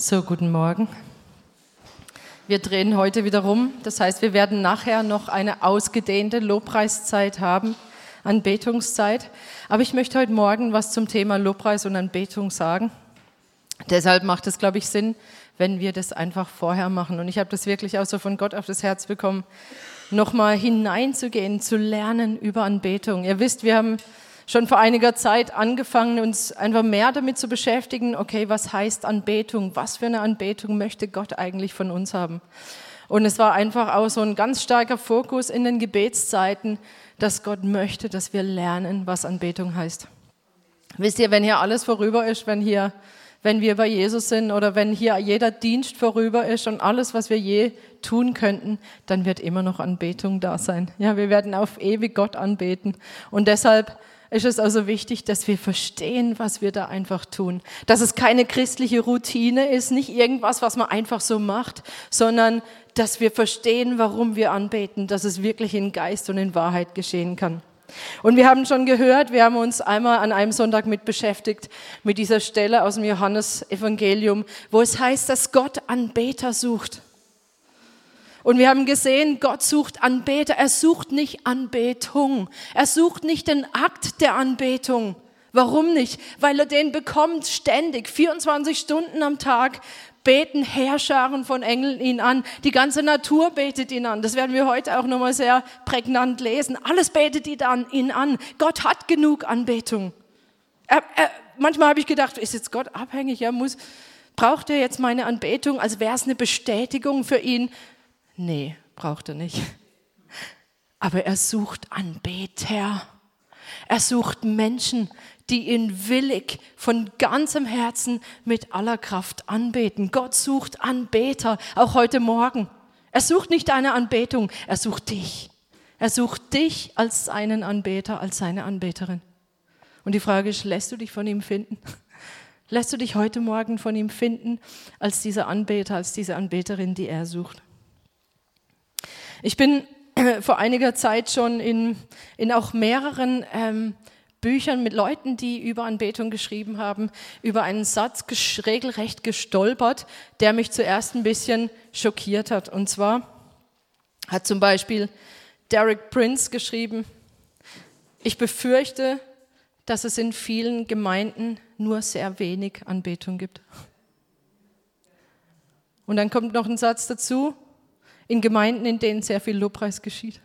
So, guten Morgen. Wir drehen heute wieder rum. Das heißt, wir werden nachher noch eine ausgedehnte Lobpreiszeit haben, Anbetungszeit. Aber ich möchte heute Morgen was zum Thema Lobpreis und Anbetung sagen. Deshalb macht es, glaube ich, Sinn, wenn wir das einfach vorher machen. Und ich habe das wirklich auch so von Gott auf das Herz bekommen, nochmal hineinzugehen, zu lernen über Anbetung. Ihr wisst, wir haben schon vor einiger Zeit angefangen, uns einfach mehr damit zu beschäftigen, okay, was heißt Anbetung? Was für eine Anbetung möchte Gott eigentlich von uns haben? Und es war einfach auch so ein ganz starker Fokus in den Gebetszeiten, dass Gott möchte, dass wir lernen, was Anbetung heißt. Wisst ihr, wenn hier alles vorüber ist, wenn hier, wenn wir bei Jesus sind oder wenn hier jeder Dienst vorüber ist und alles, was wir je tun könnten, dann wird immer noch Anbetung da sein. Ja, wir werden auf ewig Gott anbeten. Und deshalb ist es also wichtig, dass wir verstehen, was wir da einfach tun. Dass es keine christliche Routine ist, nicht irgendwas, was man einfach so macht, sondern dass wir verstehen, warum wir anbeten, dass es wirklich in Geist und in Wahrheit geschehen kann. Und wir haben schon gehört, wir haben uns einmal an einem Sonntag mit beschäftigt, mit dieser Stelle aus dem Johannesevangelium, wo es heißt, dass Gott Anbeter sucht. Und wir haben gesehen, Gott sucht Anbeter. Er sucht nicht Anbetung. Er sucht nicht den Akt der Anbetung. Warum nicht? Weil er den bekommt ständig, 24 Stunden am Tag beten Herrscharen von Engeln ihn an. Die ganze Natur betet ihn an. Das werden wir heute auch nochmal sehr prägnant lesen. Alles betet ihn an. Ihn an. Gott hat genug Anbetung. Er, er, manchmal habe ich gedacht, ist jetzt Gott abhängig? Er muss, braucht er jetzt meine Anbetung, als wäre es eine Bestätigung für ihn? Nee, braucht er nicht. Aber er sucht Anbeter. Er sucht Menschen, die ihn willig von ganzem Herzen mit aller Kraft anbeten. Gott sucht Anbeter, auch heute Morgen. Er sucht nicht deine Anbetung, er sucht dich. Er sucht dich als seinen Anbeter, als seine Anbeterin. Und die Frage ist, lässt du dich von ihm finden? Lässt du dich heute Morgen von ihm finden als dieser Anbeter, als diese Anbeterin, die er sucht? Ich bin vor einiger Zeit schon in, in auch mehreren ähm, Büchern mit Leuten, die über Anbetung geschrieben haben, über einen Satz regelrecht gestolpert, der mich zuerst ein bisschen schockiert hat. Und zwar hat zum Beispiel Derek Prince geschrieben, ich befürchte, dass es in vielen Gemeinden nur sehr wenig Anbetung gibt. Und dann kommt noch ein Satz dazu, in Gemeinden, in denen sehr viel Lobpreis geschieht.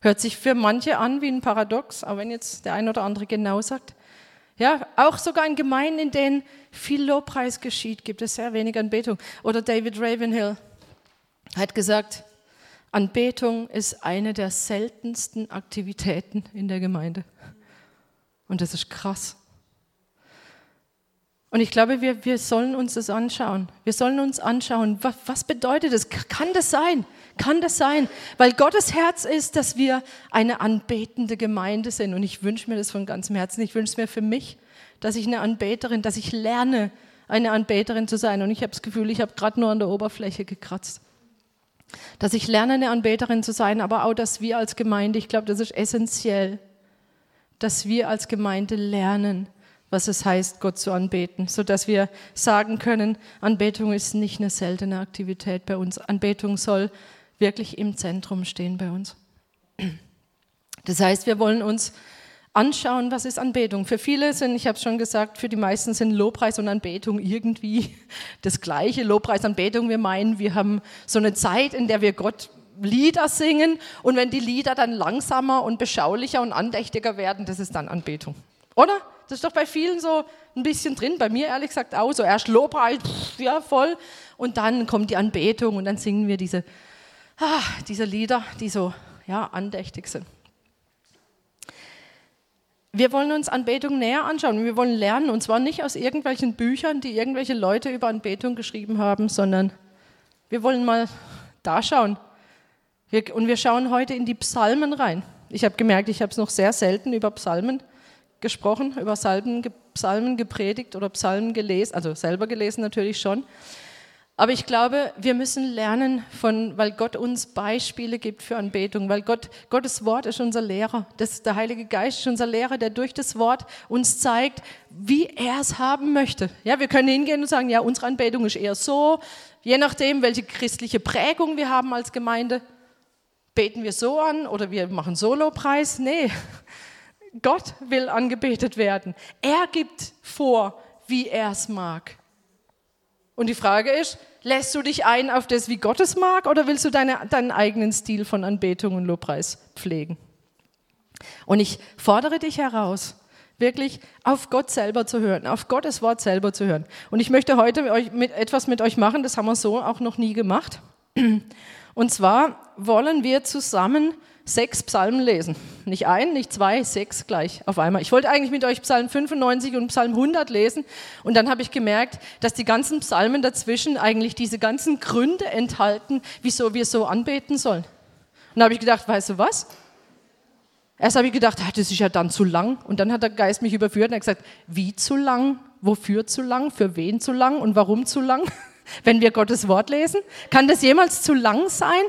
Hört sich für manche an wie ein Paradox, aber wenn jetzt der ein oder andere genau sagt, ja, auch sogar in Gemeinden, in denen viel Lobpreis geschieht, gibt es sehr wenig Anbetung. Oder David Ravenhill hat gesagt, Anbetung ist eine der seltensten Aktivitäten in der Gemeinde. Und das ist krass. Und ich glaube, wir, wir sollen uns das anschauen. Wir sollen uns anschauen, was, was bedeutet das? Kann das sein? Kann das sein? Weil Gottes Herz ist, dass wir eine anbetende Gemeinde sind. Und ich wünsche mir das von ganzem Herzen. Ich wünsche mir für mich, dass ich eine Anbeterin, dass ich lerne, eine Anbeterin zu sein. Und ich habe das Gefühl, ich habe gerade nur an der Oberfläche gekratzt. Dass ich lerne, eine Anbeterin zu sein, aber auch, dass wir als Gemeinde, ich glaube, das ist essentiell, dass wir als Gemeinde lernen, was es heißt, Gott zu anbeten, sodass wir sagen können, Anbetung ist nicht eine seltene Aktivität bei uns. Anbetung soll wirklich im Zentrum stehen bei uns. Das heißt, wir wollen uns anschauen, was ist Anbetung. Für viele sind, ich habe es schon gesagt, für die meisten sind Lobpreis und Anbetung irgendwie das gleiche. Lobpreis, Anbetung, wir meinen, wir haben so eine Zeit, in der wir Gott Lieder singen und wenn die Lieder dann langsamer und beschaulicher und andächtiger werden, das ist dann Anbetung. Oder? Das ist doch bei vielen so ein bisschen drin, bei mir ehrlich gesagt auch so. Erst Lobpreis, ja voll, und dann kommt die Anbetung und dann singen wir diese, ah, diese Lieder, die so ja, andächtig sind. Wir wollen uns Anbetung näher anschauen. Wir wollen lernen, und zwar nicht aus irgendwelchen Büchern, die irgendwelche Leute über Anbetung geschrieben haben, sondern wir wollen mal da schauen. Wir, und wir schauen heute in die Psalmen rein. Ich habe gemerkt, ich habe es noch sehr selten über Psalmen gesprochen, über Psalmen, Psalmen gepredigt oder Psalmen gelesen, also selber gelesen natürlich schon. Aber ich glaube, wir müssen lernen von, weil Gott uns Beispiele gibt für Anbetung, weil Gott, Gottes Wort ist unser Lehrer. Das, der Heilige Geist ist unser Lehrer, der durch das Wort uns zeigt, wie er es haben möchte. Ja, wir können hingehen und sagen, ja, unsere Anbetung ist eher so, je nachdem, welche christliche Prägung wir haben als Gemeinde. Beten wir so an oder wir machen Solopreis? Nee, Gott will angebetet werden. Er gibt vor, wie er es mag. Und die Frage ist, lässt du dich ein auf das, wie Gott es mag, oder willst du deine, deinen eigenen Stil von Anbetung und Lobpreis pflegen? Und ich fordere dich heraus, wirklich auf Gott selber zu hören, auf Gottes Wort selber zu hören. Und ich möchte heute mit euch, mit, etwas mit euch machen, das haben wir so auch noch nie gemacht. Und zwar wollen wir zusammen sechs Psalmen lesen. Nicht ein, nicht zwei, sechs gleich auf einmal. Ich wollte eigentlich mit euch Psalm 95 und Psalm 100 lesen und dann habe ich gemerkt, dass die ganzen Psalmen dazwischen eigentlich diese ganzen Gründe enthalten, wieso wir so anbeten sollen. Und da habe ich gedacht, weißt du was? Erst habe ich gedacht, ah, das ist ja dann zu lang. Und dann hat der Geist mich überführt und hat gesagt, wie zu lang? Wofür zu lang? Für wen zu lang? Und warum zu lang? Wenn wir Gottes Wort lesen? Kann das jemals zu lang sein?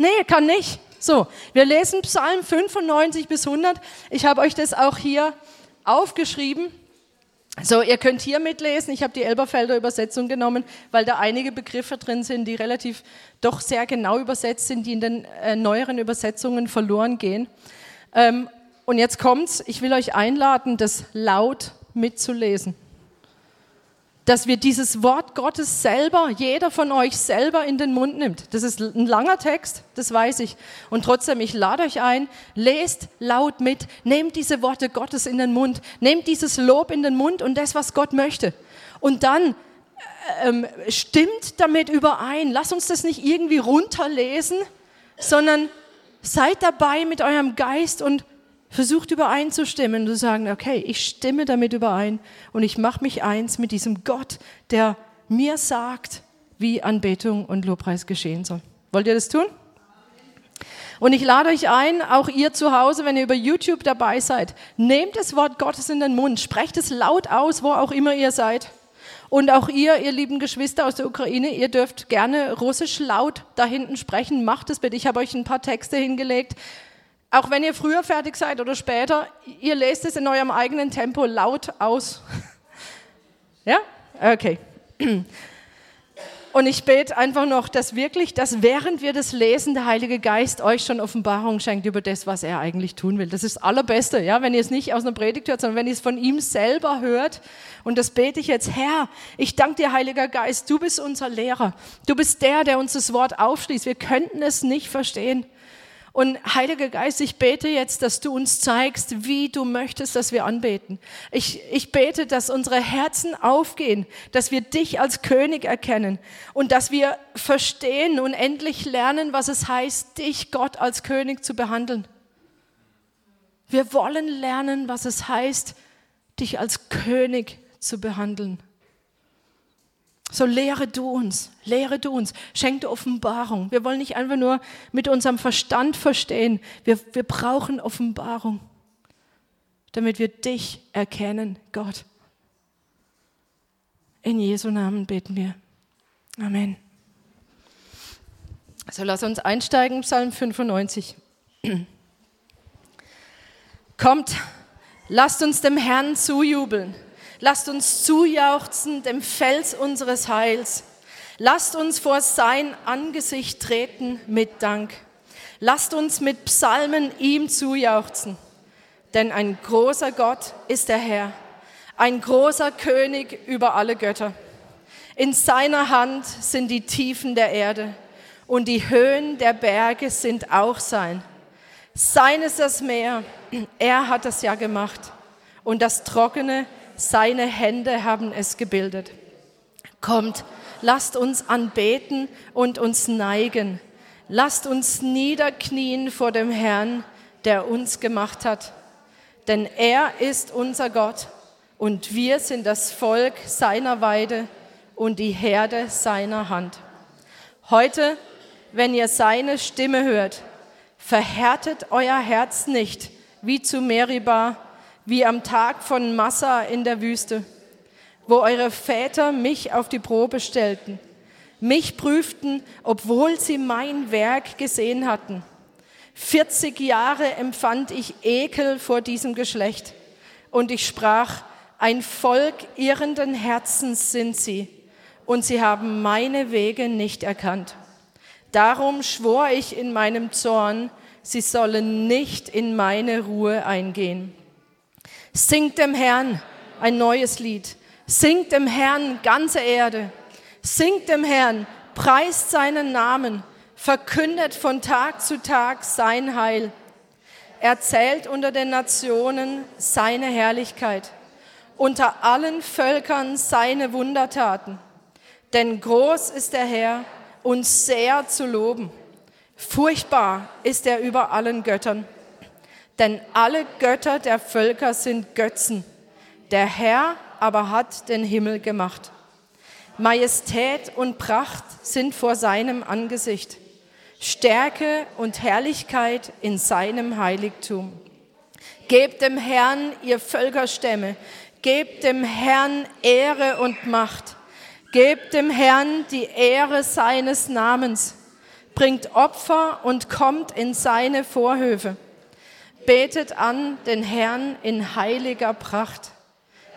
Nee, kann nicht. So, wir lesen Psalm 95 bis 100. Ich habe euch das auch hier aufgeschrieben. So, ihr könnt hier mitlesen. Ich habe die Elberfelder Übersetzung genommen, weil da einige Begriffe drin sind, die relativ doch sehr genau übersetzt sind, die in den äh, neueren Übersetzungen verloren gehen. Ähm, und jetzt kommt's. Ich will euch einladen, das laut mitzulesen dass wir dieses Wort Gottes selber, jeder von euch selber in den Mund nimmt. Das ist ein langer Text, das weiß ich. Und trotzdem, ich lade euch ein, lest laut mit, nehmt diese Worte Gottes in den Mund, nehmt dieses Lob in den Mund und das, was Gott möchte. Und dann ähm, stimmt damit überein. Lasst uns das nicht irgendwie runterlesen, sondern seid dabei mit eurem Geist und versucht übereinzustimmen und zu sagen, okay, ich stimme damit überein und ich mache mich eins mit diesem Gott, der mir sagt, wie Anbetung und Lobpreis geschehen soll. Wollt ihr das tun? Und ich lade euch ein, auch ihr zu Hause, wenn ihr über YouTube dabei seid, nehmt das Wort Gottes in den Mund, sprecht es laut aus, wo auch immer ihr seid. Und auch ihr, ihr lieben Geschwister aus der Ukraine, ihr dürft gerne Russisch laut da hinten sprechen. Macht es bitte. Ich habe euch ein paar Texte hingelegt. Auch wenn ihr früher fertig seid oder später, ihr lest es in eurem eigenen Tempo laut aus. ja? Okay. Und ich bete einfach noch, dass wirklich, dass während wir das lesen, der Heilige Geist euch schon Offenbarung schenkt über das, was er eigentlich tun will. Das ist das Allerbeste, ja, wenn ihr es nicht aus einer Predigt hört, sondern wenn ihr es von ihm selber hört. Und das bete ich jetzt, Herr, ich danke dir, Heiliger Geist, du bist unser Lehrer. Du bist der, der uns das Wort aufschließt. Wir könnten es nicht verstehen. Und Heiliger Geist, ich bete jetzt, dass du uns zeigst, wie du möchtest, dass wir anbeten. Ich, ich bete, dass unsere Herzen aufgehen, dass wir dich als König erkennen und dass wir verstehen und endlich lernen, was es heißt, dich, Gott, als König zu behandeln. Wir wollen lernen, was es heißt, dich als König zu behandeln. So lehre du uns, lehre du uns, schenk dir Offenbarung. Wir wollen nicht einfach nur mit unserem Verstand verstehen, wir, wir brauchen Offenbarung, damit wir dich erkennen, Gott. In Jesu Namen beten wir. Amen. So lass uns einsteigen, Psalm 95. Kommt, lasst uns dem Herrn zujubeln. Lasst uns zujauchzen dem Fels unseres Heils. Lasst uns vor sein Angesicht treten mit Dank. Lasst uns mit Psalmen ihm zujauchzen. Denn ein großer Gott ist der Herr, ein großer König über alle Götter. In seiner Hand sind die Tiefen der Erde und die Höhen der Berge sind auch sein. Sein ist das Meer, er hat es ja gemacht. Und das Trockene seine Hände haben es gebildet. Kommt, lasst uns anbeten und uns neigen. Lasst uns niederknien vor dem Herrn, der uns gemacht hat. Denn er ist unser Gott und wir sind das Volk seiner Weide und die Herde seiner Hand. Heute, wenn ihr seine Stimme hört, verhärtet euer Herz nicht wie zu Meribah, wie am Tag von Massa in der Wüste, wo eure Väter mich auf die Probe stellten, mich prüften, obwohl sie mein Werk gesehen hatten. 40 Jahre empfand ich Ekel vor diesem Geschlecht und ich sprach, ein Volk irrenden Herzens sind sie und sie haben meine Wege nicht erkannt. Darum schwor ich in meinem Zorn, sie sollen nicht in meine Ruhe eingehen. Singt dem Herrn ein neues Lied. Singt dem Herrn ganze Erde. Singt dem Herrn, preist seinen Namen, verkündet von Tag zu Tag sein Heil. Erzählt unter den Nationen seine Herrlichkeit, unter allen Völkern seine Wundertaten. Denn groß ist der Herr und sehr zu loben. Furchtbar ist er über allen Göttern. Denn alle Götter der Völker sind Götzen. Der Herr aber hat den Himmel gemacht. Majestät und Pracht sind vor seinem Angesicht. Stärke und Herrlichkeit in seinem Heiligtum. Gebt dem Herrn, ihr Völkerstämme, gebt dem Herrn Ehre und Macht Gebt dem Herrn die Ehre seines Namens. Bringt Opfer und kommt in seine Vorhöfe. Betet an den Herrn in heiliger Pracht.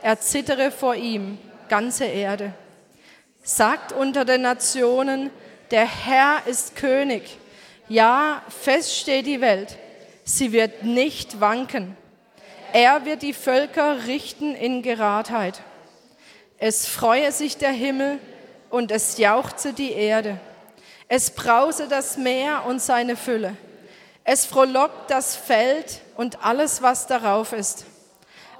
Erzittere vor ihm, ganze Erde. Sagt unter den Nationen, der Herr ist König. Ja, fest steht die Welt. Sie wird nicht wanken. Er wird die Völker richten in Geradheit. Es freue sich der Himmel und es jauchze die Erde. Es brause das Meer und seine Fülle. Es frohlockt das Feld und alles, was darauf ist.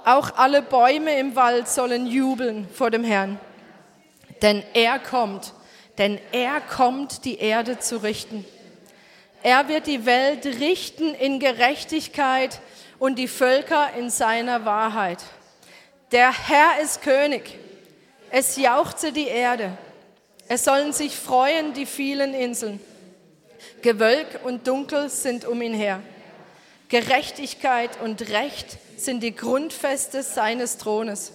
Auch alle Bäume im Wald sollen jubeln vor dem Herrn. Denn er kommt, denn er kommt, die Erde zu richten. Er wird die Welt richten in Gerechtigkeit und die Völker in seiner Wahrheit. Der Herr ist König. Es jauchze die Erde. Es sollen sich freuen die vielen Inseln. Gewölk und Dunkel sind um ihn her. Gerechtigkeit und Recht sind die Grundfeste seines Thrones.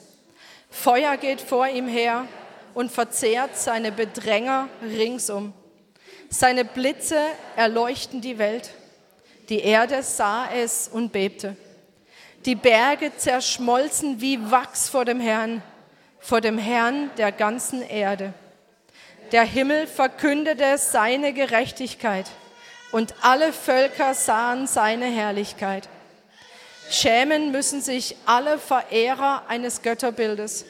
Feuer geht vor ihm her und verzehrt seine Bedränger ringsum. Seine Blitze erleuchten die Welt. Die Erde sah es und bebte. Die Berge zerschmolzen wie Wachs vor dem Herrn vor dem Herrn der ganzen Erde. Der Himmel verkündete seine Gerechtigkeit und alle Völker sahen seine Herrlichkeit. Schämen müssen sich alle Verehrer eines Götterbildes,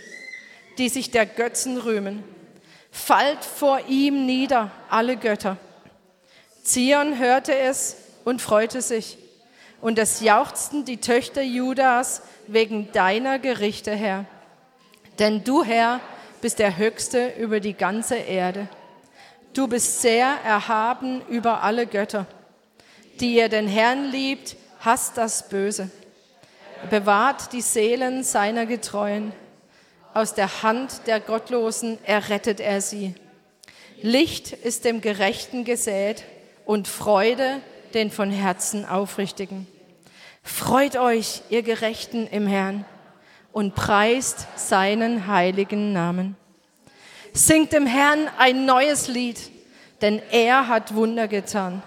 die sich der Götzen rühmen. Fallt vor ihm nieder, alle Götter. Zion hörte es und freute sich, und es jauchzten die Töchter Judas wegen deiner Gerichte, Herr. Denn du, Herr, bist der Höchste über die ganze Erde. Du bist sehr erhaben über alle Götter. Die ihr den Herrn liebt, hasst das Böse. Bewahrt die Seelen seiner Getreuen. Aus der Hand der Gottlosen errettet er sie. Licht ist dem Gerechten gesät und Freude den von Herzen Aufrichtigen. Freut euch, ihr Gerechten im Herrn und preist seinen heiligen Namen. Singt dem Herrn ein neues Lied, denn er hat Wunder getan.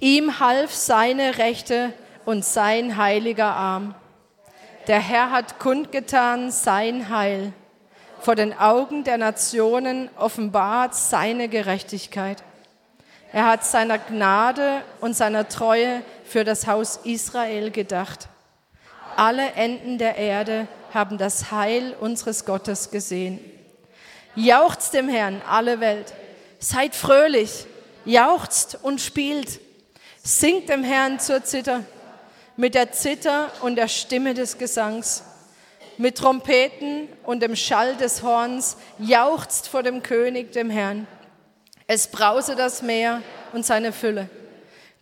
Ihm half seine Rechte und sein heiliger Arm. Der Herr hat kundgetan sein Heil. Vor den Augen der Nationen offenbart seine Gerechtigkeit. Er hat seiner Gnade und seiner Treue für das Haus Israel gedacht alle Enden der Erde haben das Heil unseres Gottes gesehen. Jauchzt dem Herrn, alle Welt. Seid fröhlich, jauchzt und spielt. Singt dem Herrn zur Zither, mit der Zither und der Stimme des Gesangs. Mit Trompeten und dem Schall des Horns jauchzt vor dem König, dem Herrn. Es brause das Meer und seine Fülle,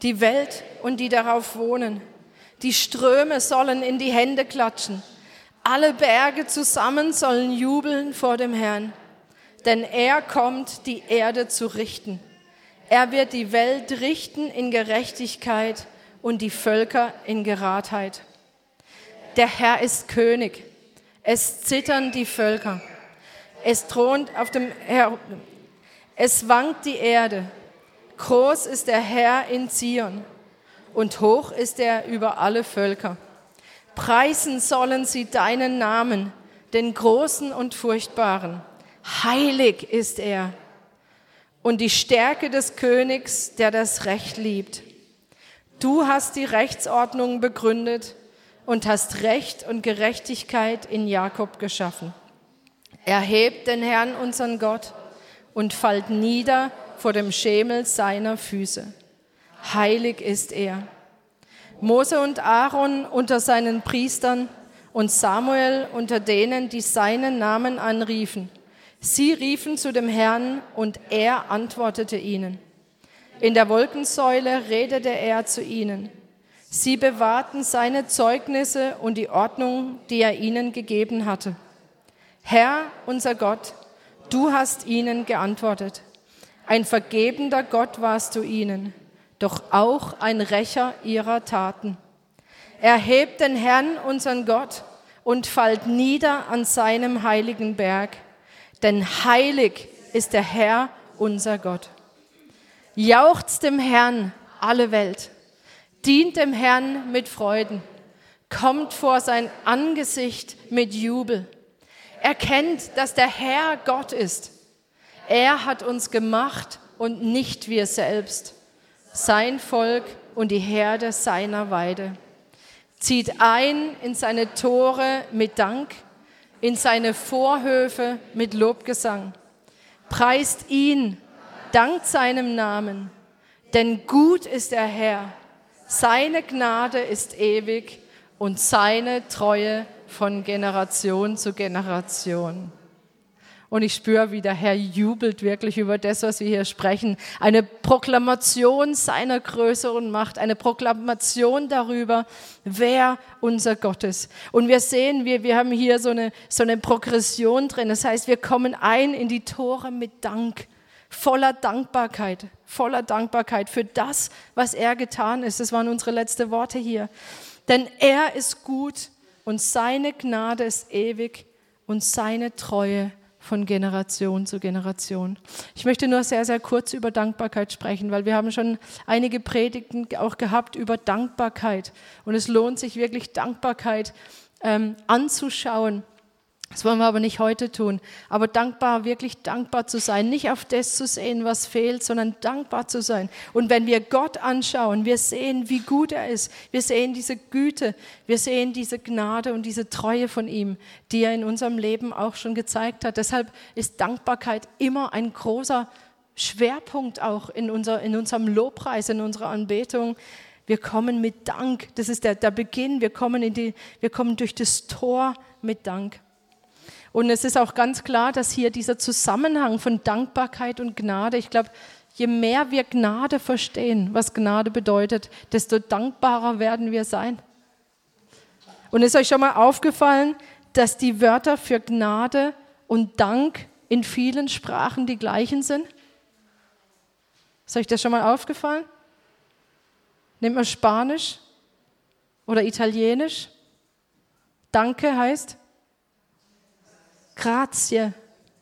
die Welt und die darauf wohnen die Ströme sollen in die Hände klatschen. Alle Berge zusammen sollen jubeln vor dem Herrn. Denn er kommt, die Erde zu richten. Er wird die Welt richten in Gerechtigkeit und die Völker in Geradheit. Der Herr ist König. Es zittern die Völker. Es thront auf dem Her es wankt die Erde. Groß ist der Herr in Zion und hoch ist er über alle Völker. Preisen sollen sie deinen Namen, den Großen und Furchtbaren. Heilig ist er. Und die Stärke des Königs, der das Recht liebt. Du hast die Rechtsordnung begründet und hast Recht und Gerechtigkeit in Jakob geschaffen. Erhebt den Herrn, unseren Gott, und fallt nieder vor dem Schemel seiner Füße. Heilig ist er. Mose und Aaron unter seinen Priestern und Samuel unter denen, die seinen Namen anriefen. Sie riefen zu dem Herrn und er antwortete ihnen. In der Wolkensäule redete er zu ihnen. Sie bewahrten seine Zeugnisse und die Ordnung, die er ihnen gegeben hatte. Herr, unser Gott, du hast ihnen geantwortet. Ein vergebender Gott warst du ihnen, doch auch ein Rächer ihrer Taten. Erhebt den Herrn, unseren Gott, und fallt nieder an seinem heiligen Berg, denn heilig ist der Herr, unser Gott. Jauchzt dem Herrn alle Welt, dient dem Herrn mit Freuden, kommt vor sein Angesicht mit Jubel erkennt, dass der Herr Gott ist. Er hat uns gemacht und nicht wir selbst, sein Volk und die Herde seiner Weide. Zieht ein in seine Tore mit Dank, in seine Vorhöfe mit Lobgesang. Preist ihn, dankt seinem Namen, denn gut ist der Herr. Seine Gnade ist ewig und seine Treue von Generation zu Generation. Und ich spüre, wie der Herr jubelt wirklich über das, was wir hier sprechen. Eine Proklamation seiner Größe und Macht, eine Proklamation darüber, wer unser Gott ist. Und wir sehen, wir, wir haben hier so eine, so eine Progression drin. Das heißt, wir kommen ein in die Tore mit Dank, voller Dankbarkeit, voller Dankbarkeit für das, was er getan ist. Das waren unsere letzten Worte hier. Denn er ist gut und seine Gnade ist ewig und seine Treue von Generation zu Generation. Ich möchte nur sehr, sehr kurz über Dankbarkeit sprechen, weil wir haben schon einige Predigten auch gehabt über Dankbarkeit. Und es lohnt sich wirklich, Dankbarkeit ähm, anzuschauen. Das wollen wir aber nicht heute tun. Aber dankbar, wirklich dankbar zu sein. Nicht auf das zu sehen, was fehlt, sondern dankbar zu sein. Und wenn wir Gott anschauen, wir sehen, wie gut er ist. Wir sehen diese Güte. Wir sehen diese Gnade und diese Treue von ihm, die er in unserem Leben auch schon gezeigt hat. Deshalb ist Dankbarkeit immer ein großer Schwerpunkt auch in, unser, in unserem Lobpreis, in unserer Anbetung. Wir kommen mit Dank. Das ist der, der Beginn. Wir kommen, in die, wir kommen durch das Tor mit Dank. Und es ist auch ganz klar, dass hier dieser Zusammenhang von Dankbarkeit und Gnade, ich glaube, je mehr wir Gnade verstehen, was Gnade bedeutet, desto dankbarer werden wir sein. Und ist euch schon mal aufgefallen, dass die Wörter für Gnade und Dank in vielen Sprachen die gleichen sind? Ist euch das schon mal aufgefallen? Nehmt man Spanisch oder Italienisch? Danke heißt Grazie,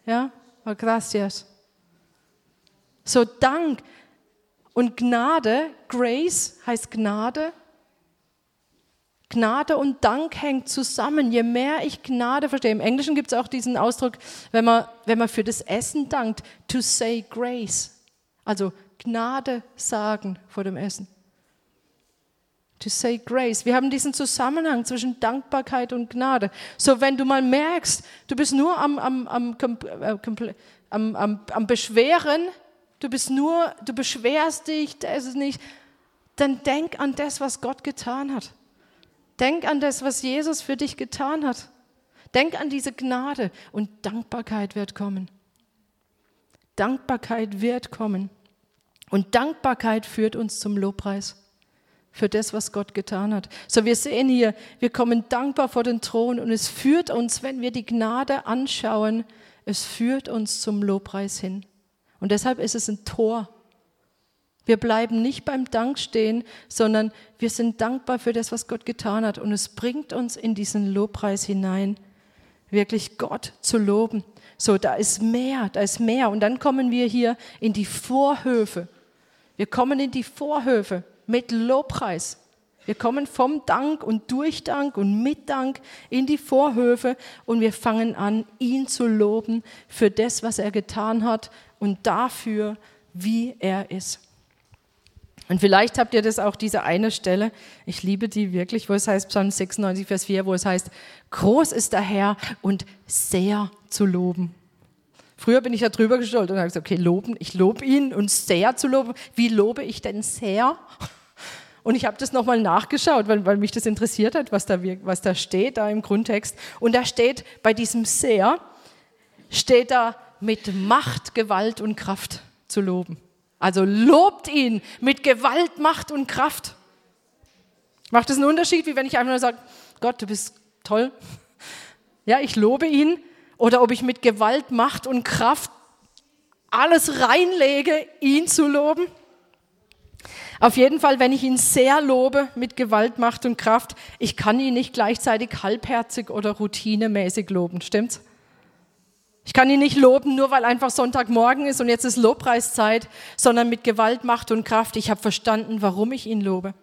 ja, oder gracias. So Dank und Gnade, Grace heißt Gnade. Gnade und Dank hängt zusammen. Je mehr ich Gnade verstehe, im Englischen gibt es auch diesen Ausdruck, wenn man, wenn man für das Essen dankt, to say grace. Also Gnade sagen vor dem Essen to say grace. Wir haben diesen Zusammenhang zwischen Dankbarkeit und Gnade. So, wenn du mal merkst, du bist nur am, am, am, äh, am, am, am Beschweren, du bist nur, du beschwerst dich, das ist nicht, dann denk an das, was Gott getan hat. Denk an das, was Jesus für dich getan hat. Denk an diese Gnade und Dankbarkeit wird kommen. Dankbarkeit wird kommen. Und Dankbarkeit führt uns zum Lobpreis für das, was Gott getan hat. So, wir sehen hier, wir kommen dankbar vor den Thron und es führt uns, wenn wir die Gnade anschauen, es führt uns zum Lobpreis hin. Und deshalb ist es ein Tor. Wir bleiben nicht beim Dank stehen, sondern wir sind dankbar für das, was Gott getan hat. Und es bringt uns in diesen Lobpreis hinein. wirklich Gott zu loben. So, da ist mehr, da ist mehr. Und dann kommen wir hier in die Vorhöfe. Wir kommen in die Vorhöfe mit Lobpreis. Wir kommen vom Dank und durch Dank und mit Dank in die Vorhöfe und wir fangen an, ihn zu loben für das, was er getan hat und dafür, wie er ist. Und vielleicht habt ihr das auch, diese eine Stelle, ich liebe die wirklich, wo es heißt, Psalm 96, Vers 4, wo es heißt, groß ist der Herr und sehr zu loben. Früher bin ich da drüber gestolpert und habe gesagt, okay, loben, ich lobe ihn und sehr zu loben. Wie lobe ich denn sehr? Und ich habe das nochmal nachgeschaut, weil, weil mich das interessiert hat, was da, was da steht, da im Grundtext. Und da steht bei diesem sehr, steht da mit Macht, Gewalt und Kraft zu loben. Also lobt ihn mit Gewalt, Macht und Kraft. Macht es einen Unterschied, wie wenn ich einfach nur sage, Gott, du bist toll. Ja, ich lobe ihn. Oder ob ich mit Gewalt, Macht und Kraft alles reinlege, ihn zu loben. Auf jeden Fall, wenn ich ihn sehr lobe mit Gewalt, Macht und Kraft, ich kann ihn nicht gleichzeitig halbherzig oder routinemäßig loben, stimmt's? Ich kann ihn nicht loben, nur weil einfach Sonntagmorgen ist und jetzt ist Lobpreiszeit, sondern mit Gewalt, Macht und Kraft. Ich habe verstanden, warum ich ihn lobe.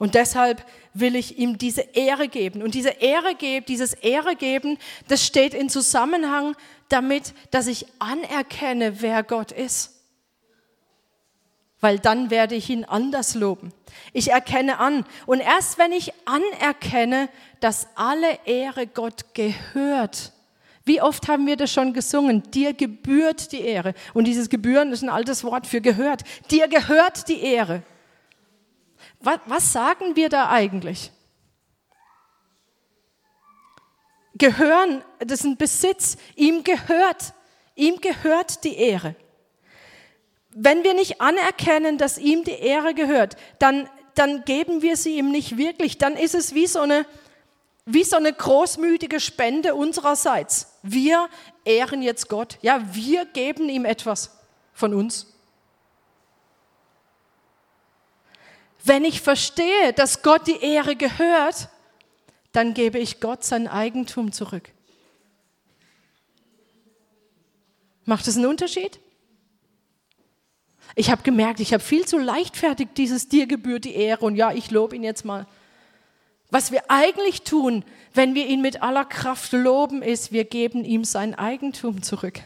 Und deshalb will ich ihm diese Ehre geben. Und diese Ehre geben, dieses Ehre geben, das steht in Zusammenhang damit, dass ich anerkenne, wer Gott ist. Weil dann werde ich ihn anders loben. Ich erkenne an. Und erst wenn ich anerkenne, dass alle Ehre Gott gehört, wie oft haben wir das schon gesungen? Dir gebührt die Ehre. Und dieses Gebühren ist ein altes Wort für gehört. Dir gehört die Ehre. Was, was sagen wir da eigentlich? Gehören, das ist ein Besitz. Ihm gehört, ihm gehört die Ehre. Wenn wir nicht anerkennen, dass ihm die Ehre gehört, dann, dann geben wir sie ihm nicht wirklich. Dann ist es wie so eine, wie so eine großmütige Spende unsererseits. Wir ehren jetzt Gott. Ja, wir geben ihm etwas von uns. Wenn ich verstehe, dass Gott die Ehre gehört, dann gebe ich Gott sein Eigentum zurück. Macht es einen Unterschied? Ich habe gemerkt, ich habe viel zu leichtfertig dieses dir gebührt die Ehre und ja, ich lobe ihn jetzt mal. Was wir eigentlich tun, wenn wir ihn mit aller Kraft loben, ist, wir geben ihm sein Eigentum zurück.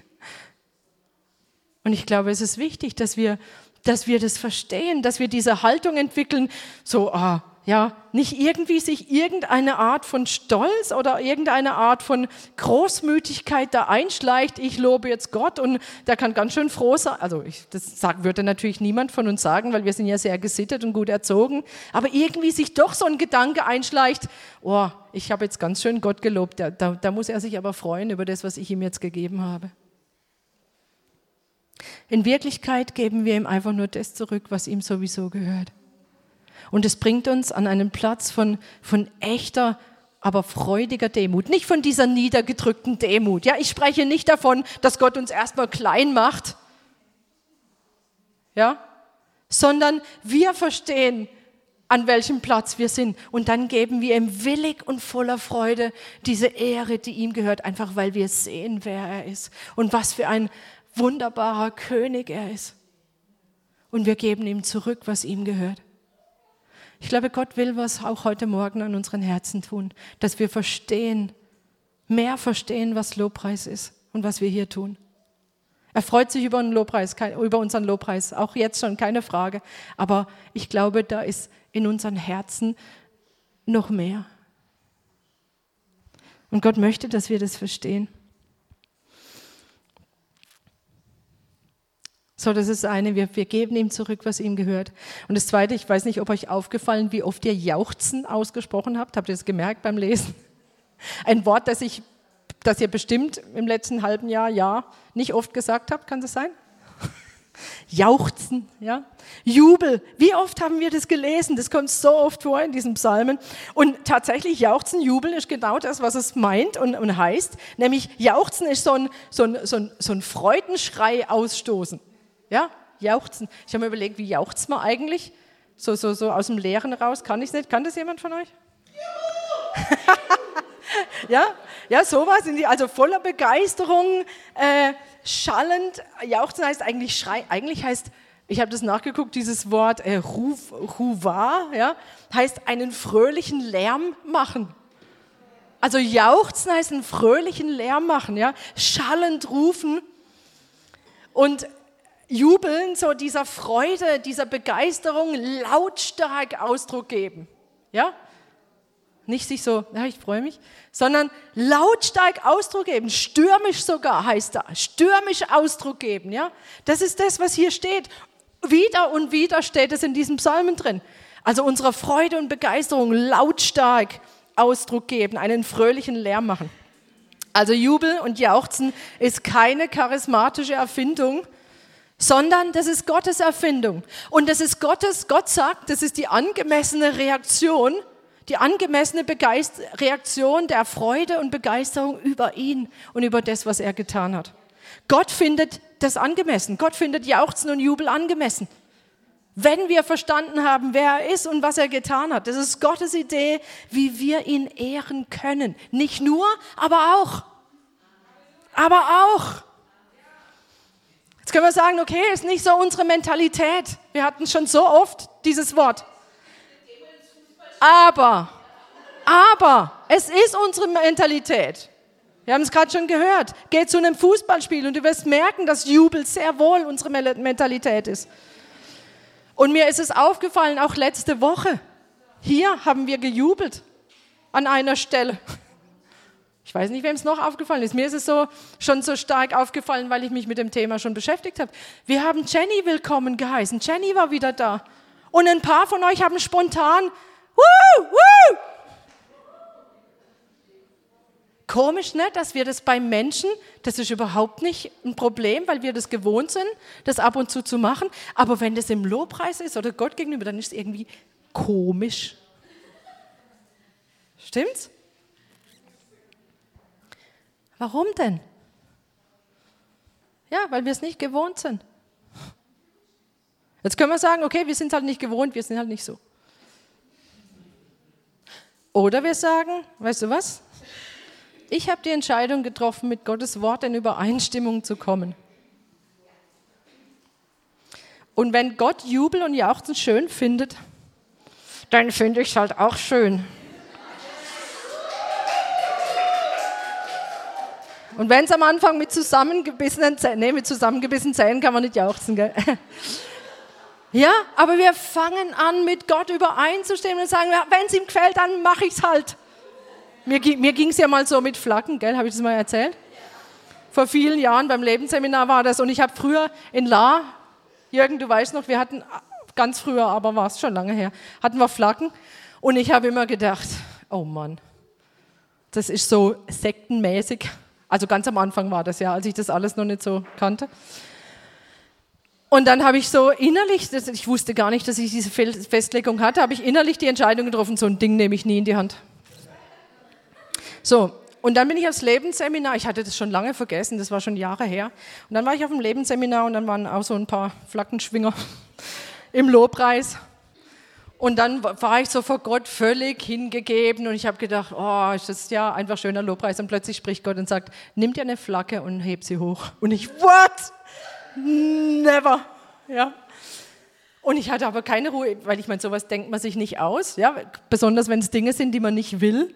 Und ich glaube, es ist wichtig, dass wir, dass wir das verstehen, dass wir diese Haltung entwickeln, so, ah, ja, nicht irgendwie sich irgendeine Art von Stolz oder irgendeine Art von Großmütigkeit da einschleicht. Ich lobe jetzt Gott und der kann ganz schön froh sein. Also ich, das sagen, würde natürlich niemand von uns sagen, weil wir sind ja sehr gesittet und gut erzogen. Aber irgendwie sich doch so ein Gedanke einschleicht, oh, ich habe jetzt ganz schön Gott gelobt. Da, da, da muss er sich aber freuen über das, was ich ihm jetzt gegeben habe. In Wirklichkeit geben wir ihm einfach nur das zurück, was ihm sowieso gehört. Und es bringt uns an einen Platz von, von echter, aber freudiger Demut. Nicht von dieser niedergedrückten Demut. Ja, ich spreche nicht davon, dass Gott uns erstmal klein macht. Ja, sondern wir verstehen, an welchem Platz wir sind. Und dann geben wir ihm willig und voller Freude diese Ehre, die ihm gehört, einfach weil wir sehen, wer er ist und was für ein wunderbarer König er ist. Und wir geben ihm zurück, was ihm gehört. Ich glaube, Gott will was auch heute Morgen an unseren Herzen tun, dass wir verstehen, mehr verstehen, was Lobpreis ist und was wir hier tun. Er freut sich über, Lobpreis, über unseren Lobpreis, auch jetzt schon, keine Frage. Aber ich glaube, da ist in unseren Herzen noch mehr. Und Gott möchte, dass wir das verstehen. So, das ist eine, wir, wir geben ihm zurück, was ihm gehört. Und das zweite, ich weiß nicht, ob euch aufgefallen, wie oft ihr Jauchzen ausgesprochen habt. Habt ihr das gemerkt beim Lesen? Ein Wort, das, ich, das ihr bestimmt im letzten halben Jahr, ja, nicht oft gesagt habt, kann das sein? Jauchzen, ja. Jubel. Wie oft haben wir das gelesen? Das kommt so oft vor in diesen Psalmen. Und tatsächlich, Jauchzen, Jubel ist genau das, was es meint und, und heißt. Nämlich, Jauchzen ist so ein, so ein, so ein, so ein Freudenschrei ausstoßen. Ja, jauchzen. Ich habe mir überlegt, wie jauchzt man eigentlich? So, so, so aus dem Leeren raus. Kann ich es nicht? Kann das jemand von euch? ja, ja, sowas also voller Begeisterung, äh, schallend. Jauchzen heißt eigentlich Schrei, eigentlich heißt, ich habe das nachgeguckt, dieses Wort äh, Ruf, Ruva, ja, heißt einen fröhlichen Lärm machen. Also jauchzen heißt einen fröhlichen Lärm machen, ja, schallend rufen und jubeln, so dieser Freude, dieser Begeisterung lautstark Ausdruck geben, ja. Nicht sich so, ja, ich freue mich, sondern lautstark Ausdruck geben, stürmisch sogar heißt da, stürmisch Ausdruck geben, ja. Das ist das, was hier steht. Wieder und wieder steht es in diesem Psalmen drin. Also unserer Freude und Begeisterung lautstark Ausdruck geben, einen fröhlichen Lärm machen. Also Jubel und Jauchzen ist keine charismatische Erfindung, sondern das ist Gottes Erfindung. Und das ist Gottes, Gott sagt, das ist die angemessene Reaktion, die angemessene Begeist Reaktion der Freude und Begeisterung über ihn und über das, was er getan hat. Gott findet das angemessen. Gott findet Jauchzen und Jubel angemessen. Wenn wir verstanden haben, wer er ist und was er getan hat, das ist Gottes Idee, wie wir ihn ehren können. Nicht nur, aber auch. Aber auch. Jetzt können wir sagen, okay, ist nicht so unsere Mentalität. Wir hatten schon so oft dieses Wort. Aber, aber, es ist unsere Mentalität. Wir haben es gerade schon gehört. Geh zu einem Fußballspiel und du wirst merken, dass Jubel sehr wohl unsere Mentalität ist. Und mir ist es aufgefallen, auch letzte Woche, hier haben wir gejubelt an einer Stelle. Weiß nicht, wem es noch aufgefallen ist. Mir ist es so, schon so stark aufgefallen, weil ich mich mit dem Thema schon beschäftigt habe. Wir haben Jenny willkommen geheißen. Jenny war wieder da. Und ein paar von euch haben spontan, wuh, wuh, Komisch, ne, dass wir das bei Menschen, das ist überhaupt nicht ein Problem, weil wir das gewohnt sind, das ab und zu zu machen. Aber wenn das im Lobpreis ist oder Gott gegenüber, dann ist es irgendwie komisch. Stimmt's? Warum denn? Ja, weil wir es nicht gewohnt sind. Jetzt können wir sagen, okay, wir sind halt nicht gewohnt, wir sind halt nicht so. Oder wir sagen, weißt du was? Ich habe die Entscheidung getroffen, mit Gottes Wort in Übereinstimmung zu kommen. Und wenn Gott Jubel und Jauchzen schön findet, dann finde ich es halt auch schön. Und wenn es am Anfang mit zusammengebissenen Zähnen, nee, mit zusammengebissenen Zähnen kann man nicht jauchzen, gell? Ja, aber wir fangen an, mit Gott übereinzustimmen und sagen, wenn es ihm gefällt, dann mache ich es halt. Mir, mir ging es ja mal so mit Flaggen, gell? Habe ich das mal erzählt? Vor vielen Jahren beim Lebensseminar war das und ich habe früher in La, Jürgen, du weißt noch, wir hatten ganz früher, aber war es schon lange her, hatten wir Flaggen und ich habe immer gedacht, oh Mann, das ist so sektenmäßig. Also ganz am Anfang war das ja, als ich das alles noch nicht so kannte. Und dann habe ich so innerlich, ich wusste gar nicht, dass ich diese Festlegung hatte, habe ich innerlich die Entscheidung getroffen, so ein Ding nehme ich nie in die Hand. So, und dann bin ich aufs Lebensseminar, ich hatte das schon lange vergessen, das war schon Jahre her. Und dann war ich auf dem Lebensseminar und dann waren auch so ein paar Flaggenschwinger im Lobpreis. Und dann war ich so vor Gott völlig hingegeben und ich habe gedacht, oh, ist das ja einfach schöner Lobpreis. Und plötzlich spricht Gott und sagt, nimm dir eine Flagge und heb sie hoch. Und ich, what? Never. Ja. Und ich hatte aber keine Ruhe, weil ich meine, sowas denkt man sich nicht aus, ja, besonders wenn es Dinge sind, die man nicht will.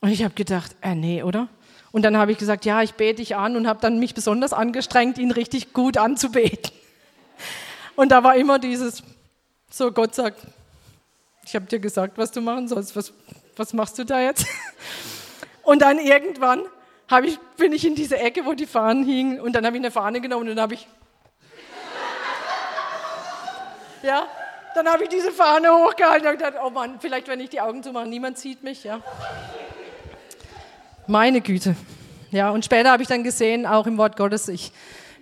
Und ich habe gedacht, äh, nee, oder? Und dann habe ich gesagt, ja, ich bete dich an und habe dann mich besonders angestrengt, ihn richtig gut anzubeten. Und da war immer dieses, so Gott sagt, ich habe dir gesagt, was du machen sollst, was, was machst du da jetzt? Und dann irgendwann ich, bin ich in diese Ecke, wo die Fahnen hingen, und dann habe ich eine Fahne genommen und dann habe ich, ja, dann habe ich diese Fahne hochgehalten und gedacht, oh Mann, vielleicht wenn ich die Augen zumache, niemand sieht mich, ja. Meine Güte. Ja, und später habe ich dann gesehen, auch im Wort Gottes, ich,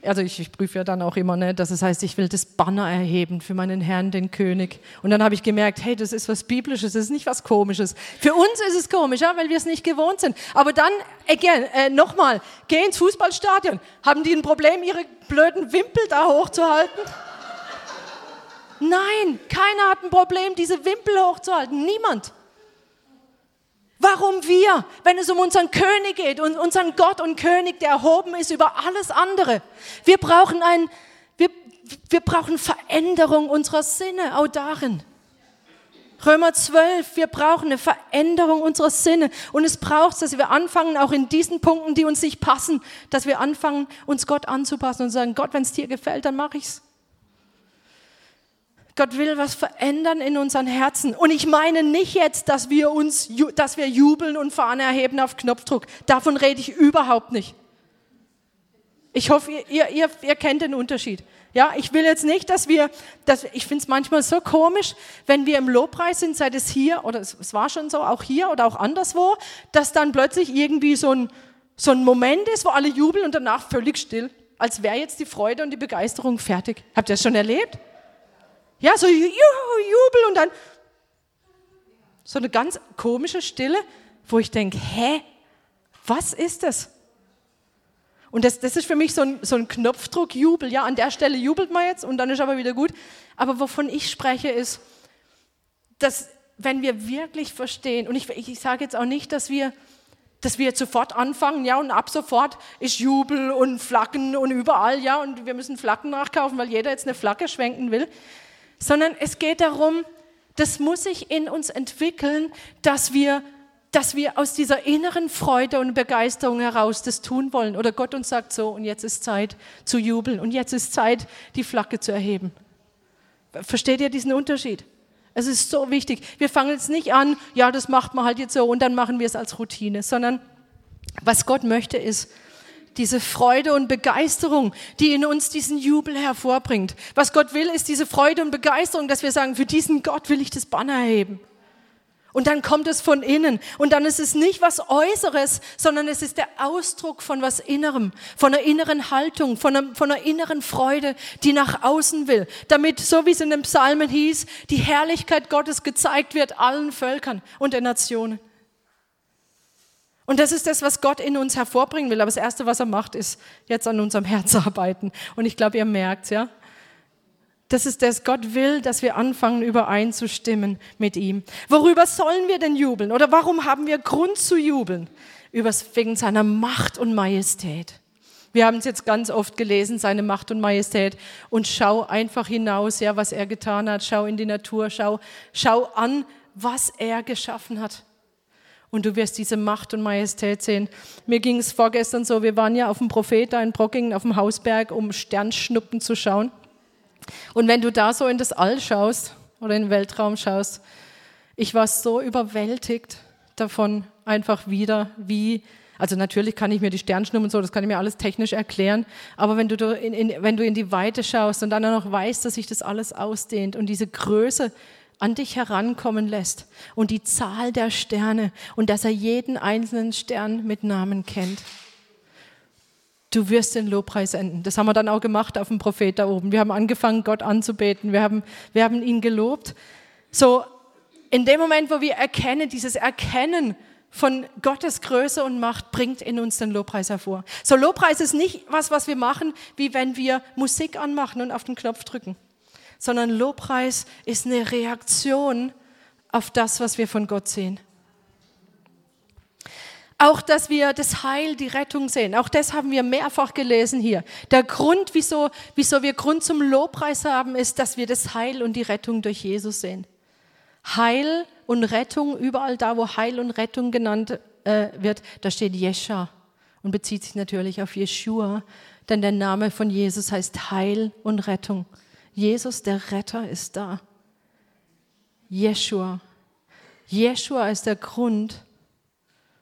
also ich, ich prüfe ja dann auch immer, ne, dass es heißt, ich will das Banner erheben für meinen Herrn, den König. Und dann habe ich gemerkt, hey, das ist was Biblisches, das ist nicht was Komisches. Für uns ist es komisch, ja, weil wir es nicht gewohnt sind. Aber dann, äh, nochmal, geh ins Fußballstadion. Haben die ein Problem, ihre blöden Wimpel da hochzuhalten? Nein, keiner hat ein Problem, diese Wimpel hochzuhalten. Niemand. Warum wir, wenn es um unseren König geht und unseren Gott und König, der erhoben ist über alles andere? Wir brauchen ein, wir, wir brauchen Veränderung unserer Sinne, auch darin. Römer 12, wir brauchen eine Veränderung unserer Sinne. Und es braucht, dass wir anfangen, auch in diesen Punkten, die uns nicht passen, dass wir anfangen, uns Gott anzupassen und sagen, Gott, wenn es dir gefällt, dann mache ich's. Gott will was verändern in unseren Herzen. Und ich meine nicht jetzt, dass wir uns, dass wir jubeln und Fahne erheben auf Knopfdruck. Davon rede ich überhaupt nicht. Ich hoffe, ihr, ihr, ihr kennt den Unterschied. Ja, ich will jetzt nicht, dass wir, dass, ich finde es manchmal so komisch, wenn wir im Lobpreis sind, sei es hier, oder es, es war schon so, auch hier oder auch anderswo, dass dann plötzlich irgendwie so ein, so ein Moment ist, wo alle jubeln und danach völlig still, als wäre jetzt die Freude und die Begeisterung fertig. Habt ihr das schon erlebt? Ja, so juhu, Jubel und dann so eine ganz komische Stille, wo ich denke, hä, was ist das? Und das, das ist für mich so ein, so ein Knopfdruck-Jubel. Ja, an der Stelle jubelt man jetzt und dann ist aber wieder gut. Aber wovon ich spreche, ist, dass wenn wir wirklich verstehen, und ich, ich sage jetzt auch nicht, dass wir, dass wir jetzt sofort anfangen, ja, und ab sofort ist Jubel und Flaggen und überall, ja, und wir müssen Flaggen nachkaufen, weil jeder jetzt eine Flagge schwenken will, sondern es geht darum, das muss sich in uns entwickeln, dass wir, dass wir aus dieser inneren Freude und Begeisterung heraus das tun wollen. Oder Gott uns sagt so, und jetzt ist Zeit zu jubeln und jetzt ist Zeit, die Flagge zu erheben. Versteht ihr diesen Unterschied? Es ist so wichtig. Wir fangen jetzt nicht an, ja, das macht man halt jetzt so und dann machen wir es als Routine, sondern was Gott möchte ist, diese Freude und Begeisterung, die in uns diesen Jubel hervorbringt. Was Gott will, ist diese Freude und Begeisterung, dass wir sagen, für diesen Gott will ich das Banner heben. Und dann kommt es von innen. Und dann ist es nicht was Äußeres, sondern es ist der Ausdruck von was Innerem, von einer inneren Haltung, von einer, von einer inneren Freude, die nach außen will. Damit, so wie es in den Psalmen hieß, die Herrlichkeit Gottes gezeigt wird allen Völkern und den Nationen. Und das ist das, was Gott in uns hervorbringen will. Aber das Erste, was er macht, ist jetzt an unserem Herz arbeiten. Und ich glaube, ihr merkt ja. Das ist das, Gott will, dass wir anfangen, übereinzustimmen mit ihm. Worüber sollen wir denn jubeln? Oder warum haben wir Grund zu jubeln? Übers, wegen seiner Macht und Majestät. Wir haben es jetzt ganz oft gelesen, seine Macht und Majestät. Und schau einfach hinaus, ja, was er getan hat. Schau in die Natur, schau, schau an, was er geschaffen hat und du wirst diese Macht und Majestät sehen. Mir ging es vorgestern so, wir waren ja auf dem Prophet da in Brockingen auf dem Hausberg, um Sternschnuppen zu schauen. Und wenn du da so in das All schaust oder in den Weltraum schaust, ich war so überwältigt davon einfach wieder, wie also natürlich kann ich mir die Sternschnuppen so, das kann ich mir alles technisch erklären. Aber wenn du, in, in, wenn du in die Weite schaust und dann noch weißt, dass sich das alles ausdehnt und diese Größe an dich herankommen lässt und die Zahl der Sterne und dass er jeden einzelnen Stern mit Namen kennt. Du wirst den Lobpreis enden. Das haben wir dann auch gemacht auf dem Prophet da oben. Wir haben angefangen, Gott anzubeten. Wir haben, wir haben ihn gelobt. So, in dem Moment, wo wir erkennen, dieses Erkennen von Gottes Größe und Macht bringt in uns den Lobpreis hervor. So, Lobpreis ist nicht was, was wir machen, wie wenn wir Musik anmachen und auf den Knopf drücken sondern Lobpreis ist eine Reaktion auf das, was wir von Gott sehen. Auch, dass wir das Heil, die Rettung sehen. Auch das haben wir mehrfach gelesen hier. Der Grund, wieso, wieso wir Grund zum Lobpreis haben, ist, dass wir das Heil und die Rettung durch Jesus sehen. Heil und Rettung, überall da, wo Heil und Rettung genannt äh, wird, da steht Jescha und bezieht sich natürlich auf Jeshua, denn der Name von Jesus heißt Heil und Rettung. Jesus, der Retter, ist da. Jeshua. Jeshua ist der Grund,